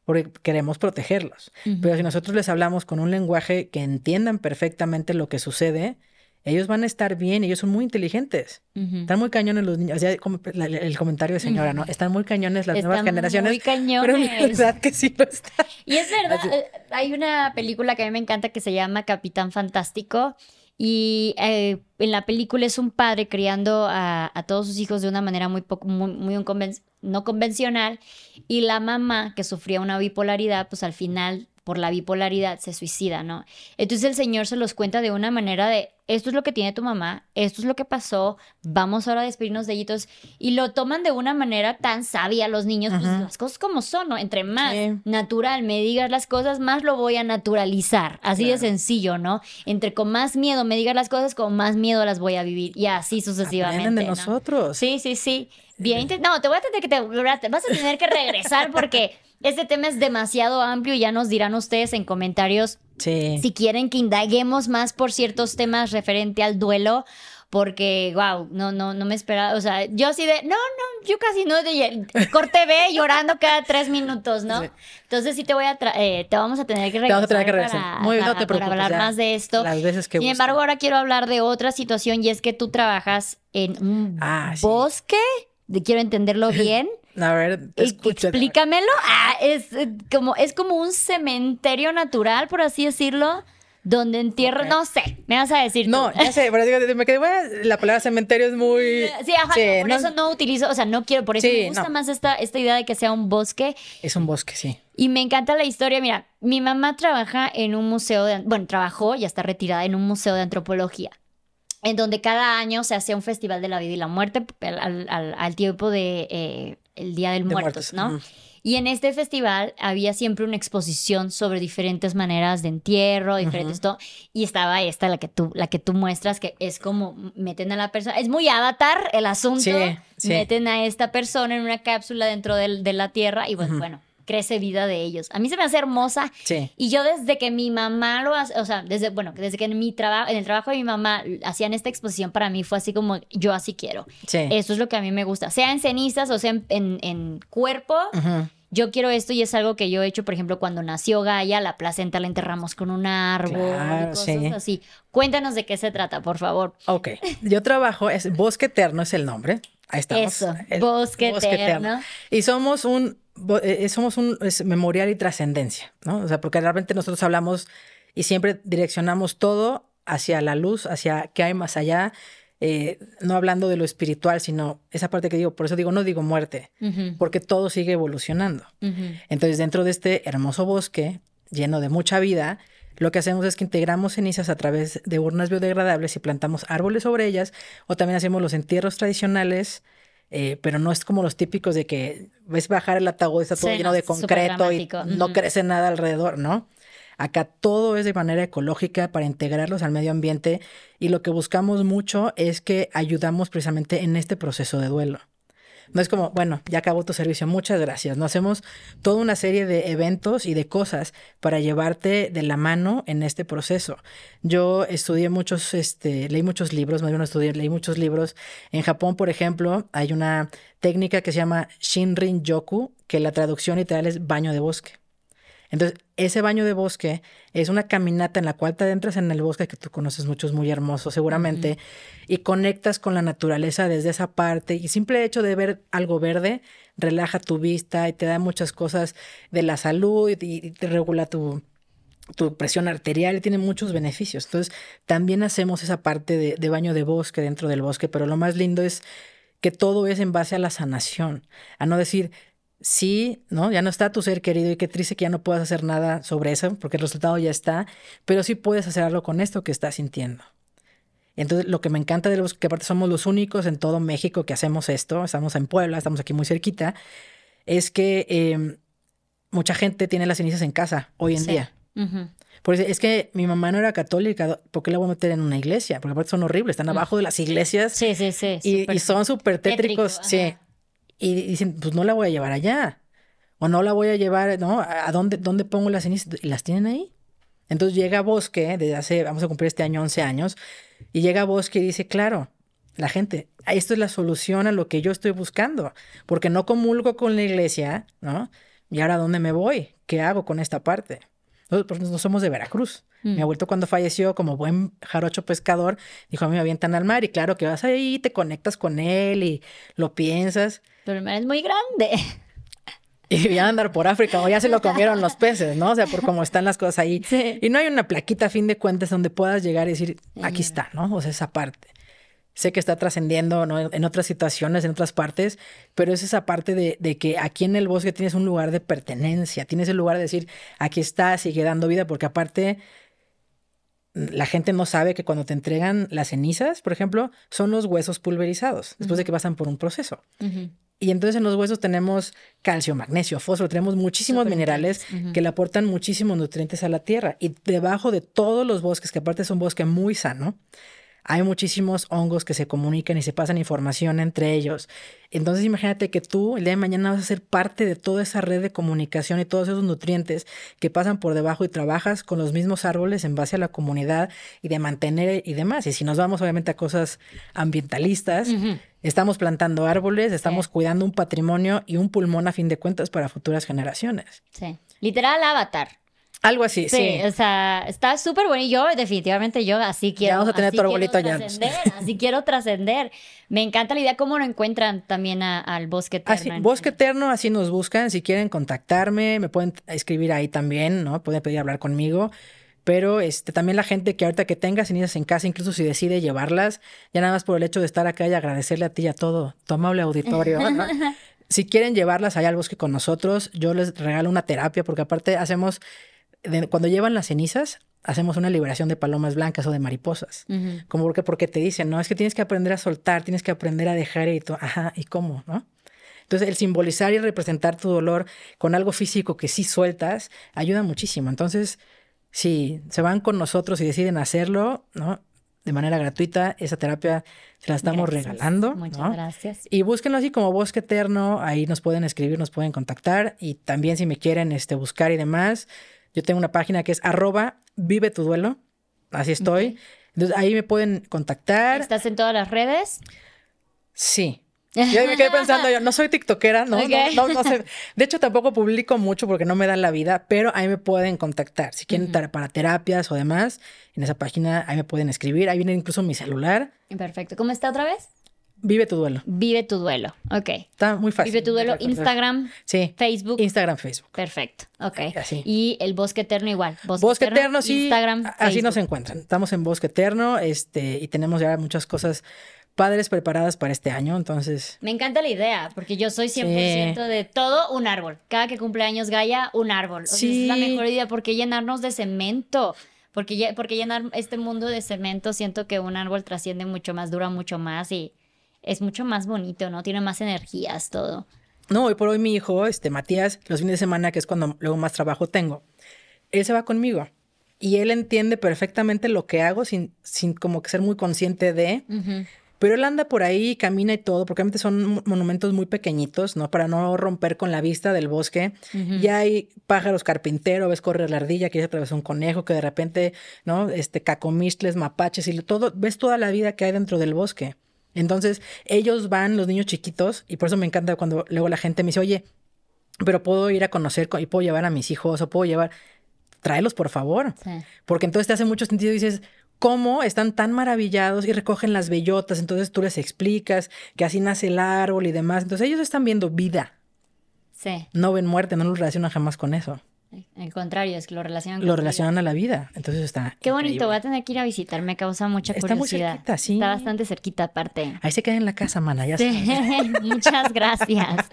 porque queremos protegerlos. Pero si nosotros les hablamos con un lenguaje que entiendan perfectamente lo que sucede, ellos van a estar bien, ellos son muy inteligentes. Están muy cañones los niños. O sea, el, comentario de señora, ¿no? Están muy cañones las nuevas generaciones. Muy cañones. Pero es verdad que sí lo están. Y es verdad, eh, hay una película que a mí me encanta que se llama Capitán Fantástico y eh, en la película es un padre criando a, todos sus hijos de una manera muy, poco, muy, muy no convencional. Y la mamá, que sufría una bipolaridad, pues al final por la bipolaridad se suicida, ¿no? Entonces el Señor se los cuenta de una manera de, esto es lo que tiene tu mamá, esto es lo que pasó, vamos ahora a despedirnos de ellos. Y lo toman de una manera tan sabia los niños, pues las cosas como son, ¿no? Entre más natural me digas las cosas, más lo voy a naturalizar. Así de sencillo, ¿no? Entre con más miedo me digas las cosas, con más miedo las voy a vivir. Y así sucesivamente. Aprenden de nosotros. Sí, sí, sí. Bien, no, te voy a tener que te, vas a tener que regresar porque este tema es demasiado amplio y ya nos dirán ustedes en comentarios si quieren que indaguemos más por ciertos temas referente al duelo porque, wow, no, no, no me esperaba, o sea, yo así de, no, no, yo casi no, de, corte B llorando cada tres minutos, ¿no? Entonces sí te voy a, eh, te vamos a tener que regresar, te vamos a tener que Muy bien, no te preocupes, para hablar más de esto. Las veces que Sin embargo, ahora quiero hablar de otra situación y es que tú trabajas en un ah, bosque quiero entenderlo bien. A ver, explícamelo. Ah, es eh, como es como un cementerio natural, por así decirlo, donde entierro, no sé, me vas a decir. No, ya sé, pero me quedé, bueno, la palabra cementerio es muy. Sí, ajá, por eso no utilizo, o sea, no quiero, por eso me gusta más esta, esta idea de que sea un bosque. Es un bosque, sí. Y me encanta la historia. Mira, mi mamá trabaja en un museo de, bueno, trabajó, ya está retirada en un museo de antropología. en donde cada año se hacía un festival de la vida y la muerte al, al- al tiempo de eh, el Día del De Muertos, muertos, ¿no? Y en este festival había siempre una exposición sobre diferentes maneras de entierro, diferentes todo. Y estaba esta, la que tú, la que tú muestras, que es como meten a la persona. Es muy avatar el asunto. Sí, sí. Meten a esta persona en una cápsula dentro del- de la tierra y pues, bueno, crece vida de ellos. A mí se me hace hermosa. Sí. Y yo desde que mi mamá lo hace, o sea, desde, bueno, desde que en mi trabajo, en el trabajo de mi mamá hacían esta exposición, para mí fue así como, yo así quiero. Sí. Eso es lo que a mí me gusta. Sea en cenizas o sea en, en- en cuerpo. Yo quiero esto y es algo que yo he hecho, por ejemplo, cuando nació Gaia, la placenta la enterramos con un árbol Claro, y cosas sí. así. Cuéntanos de qué se trata, por favor. Ok. Yo trabajo, es Bosque Eterno es el nombre. Ahí estamos. Eso, El Bosque Eterno. Y somos un, somos un es memorial y trascendencia, ¿no? O sea, porque realmente nosotros hablamos y siempre direccionamos todo hacia la luz, hacia qué hay más allá, eh, no hablando de lo espiritual, sino esa parte que digo, por eso digo, no digo muerte, porque todo sigue evolucionando. Entonces, dentro de este hermoso bosque lleno de mucha vida, lo que hacemos es que integramos cenizas a través de urnas biodegradables y plantamos árboles sobre ellas, o también hacemos los entierros tradicionales, eh, pero no es como los típicos de que ves bajar el ataúd, está todo Sí, lleno no, de concreto y no crece nada alrededor, ¿no? Acá todo es de manera ecológica para integrarlos al medio ambiente y lo que buscamos mucho es que ayudamos precisamente en este proceso de duelo. No es como, bueno, ya acabó tu servicio, muchas gracias. No hacemos toda una serie de eventos y de cosas para llevarte de la mano en este proceso. Yo estudié muchos, este, leí muchos libros, más bien no estudié, leí muchos libros. En Japón, por ejemplo, hay una técnica que se llama Shinrin Yoku, que la traducción literal es baño de bosque. Entonces, ese baño de bosque es una caminata en la cual te adentras en el bosque que tú conoces muchos muy hermosos seguramente y conectas con la naturaleza desde esa parte y simple hecho de ver algo verde relaja tu vista y te da muchas cosas de la salud y, y te regula tu tu presión arterial y tiene muchos beneficios. Entonces, también hacemos esa parte de, de baño de bosque dentro del bosque, pero lo más lindo es que todo es en base a la sanación, a no decir, sí, ¿no? Ya no está tu ser querido y qué triste que ya no puedas hacer nada sobre eso, porque el resultado ya está, pero sí puedes hacer algo con esto que estás sintiendo. Entonces, lo que me encanta de los que aparte somos los únicos en todo México que hacemos esto, estamos en Puebla, estamos aquí muy cerquita, es que eh, mucha gente tiene las cenizas en casa hoy en Sí. día. Porque es que mi mamá no era católica, ¿por qué la voy a meter en una iglesia? Porque aparte son horribles, están abajo de las iglesias Sí, sí, sí. y, súper y son súper tétrico, tétricos, sí. Y dicen, pues no la voy a llevar allá. O no la voy a llevar, ¿no? ¿A a dónde, dónde pongo las cenizas? Y las tienen ahí. Entonces llega Bosque, desde hace, vamos a cumplir este año 11 años, y llega Bosque y dice, claro, la gente, esto es la solución a lo que yo estoy buscando, porque no comulgo con la iglesia, ¿no? ¿Y ahora dónde me voy? ¿Qué hago con esta parte? Nosotros no somos de Veracruz. Mm. Mi abuelito cuando falleció, como buen jarocho pescador, dijo, a mí me avientan al mar y claro que vas ahí, te conectas con él y lo piensas. Pero el mar es muy grande. Y ya andar por África o ya se lo comieron los peces, ¿no? O sea, por cómo están las cosas ahí. Sí. Y no hay una plaquita a fin de cuentas donde puedas llegar y decir, aquí está, ¿no? O sea, esa parte. Sé que está trascendiendo ¿no? en otras situaciones, en otras partes, pero es esa parte de, de que aquí en el bosque tienes un lugar de pertenencia, tienes el lugar de decir, aquí está, sigue dando vida, porque aparte la gente no sabe que cuando te entregan las cenizas, por ejemplo, son los huesos pulverizados, después de que pasan por un proceso. Ujú. Y entonces en los huesos tenemos calcio, magnesio, fósforo, tenemos muchísimos minerales que le aportan muchísimos nutrientes a la tierra. Y debajo de todos los bosques, que aparte es un bosque muy sano, hay muchísimos hongos que se comunican y se pasan información entre ellos. Entonces imagínate que tú el día de mañana vas a ser parte de toda esa red de comunicación y todos esos nutrientes que pasan por debajo y trabajas con los mismos árboles en base a la comunidad y de mantener y demás. Y si nos vamos obviamente a cosas ambientalistas, estamos plantando árboles, estamos cuidando un patrimonio y un pulmón a fin de cuentas para futuras generaciones. Sí. Literal avatar. Algo así, Sí, sí. o sea, está súper bueno. Y yo, definitivamente, yo así quiero. vamos a tener tu arbolito ya. trascender, Así quiero trascender. Me encanta la idea cómo lo encuentran también a- al bosque eterno. Así, Bosque Eterno, así nos buscan. Si quieren contactarme, me pueden escribir ahí también, ¿no? Pueden pedir hablar conmigo. Pero este, también la gente que ahorita que tenga cenizas en casa, incluso si decide llevarlas, ya nada más por el hecho de estar acá y agradecerle a ti y a todo tu amable auditorio. ¿no? si quieren llevarlas allá al bosque con nosotros, yo les regalo una terapia, porque aparte hacemos, de- cuando llevan las cenizas, hacemos una liberación de palomas blancas o de mariposas. Como porque, porque te dicen, no, es que tienes que aprender a soltar, tienes que aprender a dejar y todo. Ajá, ¿y cómo? ¿No? Entonces, el simbolizar y representar tu dolor con algo físico que sí sueltas ayuda muchísimo. Entonces, si se van con nosotros y deciden hacerlo, ¿no? De manera gratuita, esa terapia se la estamos regalando. Muchas gracias. Y búsquenlo así como Bosque Eterno, ahí nos pueden escribir, nos pueden contactar y también si me quieren este, buscar y demás, yo tengo una página que es arroba vive tu duelo, así estoy. Entonces ahí me pueden contactar. ¿Estás en todas las redes? Sí. Yo me quedé pensando, yo no soy tiktokera, ¿no? No, no, sé. De hecho, tampoco publico mucho porque no me dan la vida, pero ahí me pueden contactar. Si quieren para terapias o demás, en esa página ahí me pueden escribir. Ahí viene incluso mi celular. Perfecto. ¿Cómo está otra vez? Vive tu duelo. Vive tu duelo. Ok. Está muy fácil. Vive tu duelo. Instagram. Sí. Facebook. Instagram, Facebook. Perfecto. Ok. Así. Y el Bosque Eterno igual. Bosque, Eterno, sí. Instagram. Así nos encuentran. Estamos en Bosque Eterno este, y tenemos ya muchas cosas padres preparadas para este año, entonces... Me encanta la idea, porque yo soy 100% de todo un árbol. Cada que cumple años Gaia, un árbol. sí. es la mejor idea, porque llenarnos de cemento. Porque, porque llenar este mundo de cemento, siento que un árbol trasciende mucho más, dura mucho más y es mucho más bonito, ¿no? Tiene más energías, todo. No, hoy por hoy mi hijo, este Matías, los fines de semana, que es cuando luego más trabajo tengo, él se va conmigo y él entiende perfectamente lo que hago sin, sin como que ser muy consciente de. Pero él anda por ahí, camina y todo, porque realmente son monumentos muy pequeñitos, ¿no? Para no romper con la vista del bosque. Ya hay pájaros carpintero, ves correr la ardilla, que atravesar un conejo, que de repente, ¿no? Este, cacomistles, mapaches y todo, ves toda la vida que hay dentro del bosque. Entonces, ellos van, los niños chiquitos, y por eso me encanta cuando luego la gente me dice, oye, pero puedo ir a conocer y puedo llevar a mis hijos o puedo llevar, tráelos por favor. Porque entonces te hace mucho sentido y dices, cómo están tan maravillados y recogen las bellotas. Entonces tú les explicas que así nace el árbol y demás. Entonces ellos están viendo vida. Sí. No ven muerte, no lo relacionan jamás con eso. Al contrario, es que lo relacionan con Lo relacionan a la vida. Entonces está. Qué bonito, voy a tener que ir a visitar, me causa mucha curiosidad. Está muy cerquita, sí. Está bastante cerquita, aparte. Ahí se queda en la casa, mana, ya sí. Muchas gracias.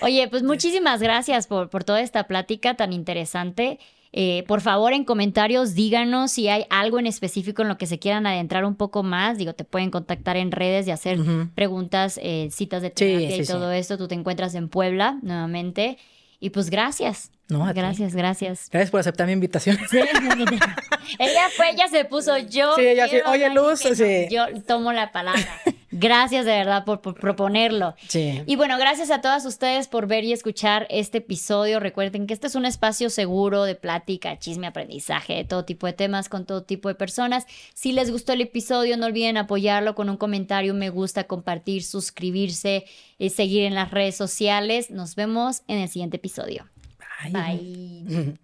Oye, pues muchísimas gracias por, por toda esta plática tan interesante. Eh, por favor, en comentarios díganos si hay algo en específico en lo que se quieran adentrar un poco más. Digo, te pueden contactar en redes y hacer preguntas, eh, citas de terapia y todo esto. Tú te encuentras en Puebla nuevamente. Y pues gracias. No, gracias, gracias. Gracias por aceptar mi invitación. ella fue, ella se puso yo. Sí, ella sí. Oye, Luz, sí. Yo tomo la palabra. Gracias de verdad por, proponerlo. Sí. Y bueno, gracias a todas ustedes por ver y escuchar este episodio. Recuerden que este es un espacio seguro de plática, chisme, aprendizaje, de todo tipo de temas con todo tipo de personas. Si les gustó el episodio, no olviden apoyarlo con un comentario, me gusta, compartir, suscribirse, y eh, seguir en las redes sociales. Nos vemos en el siguiente episodio. はい。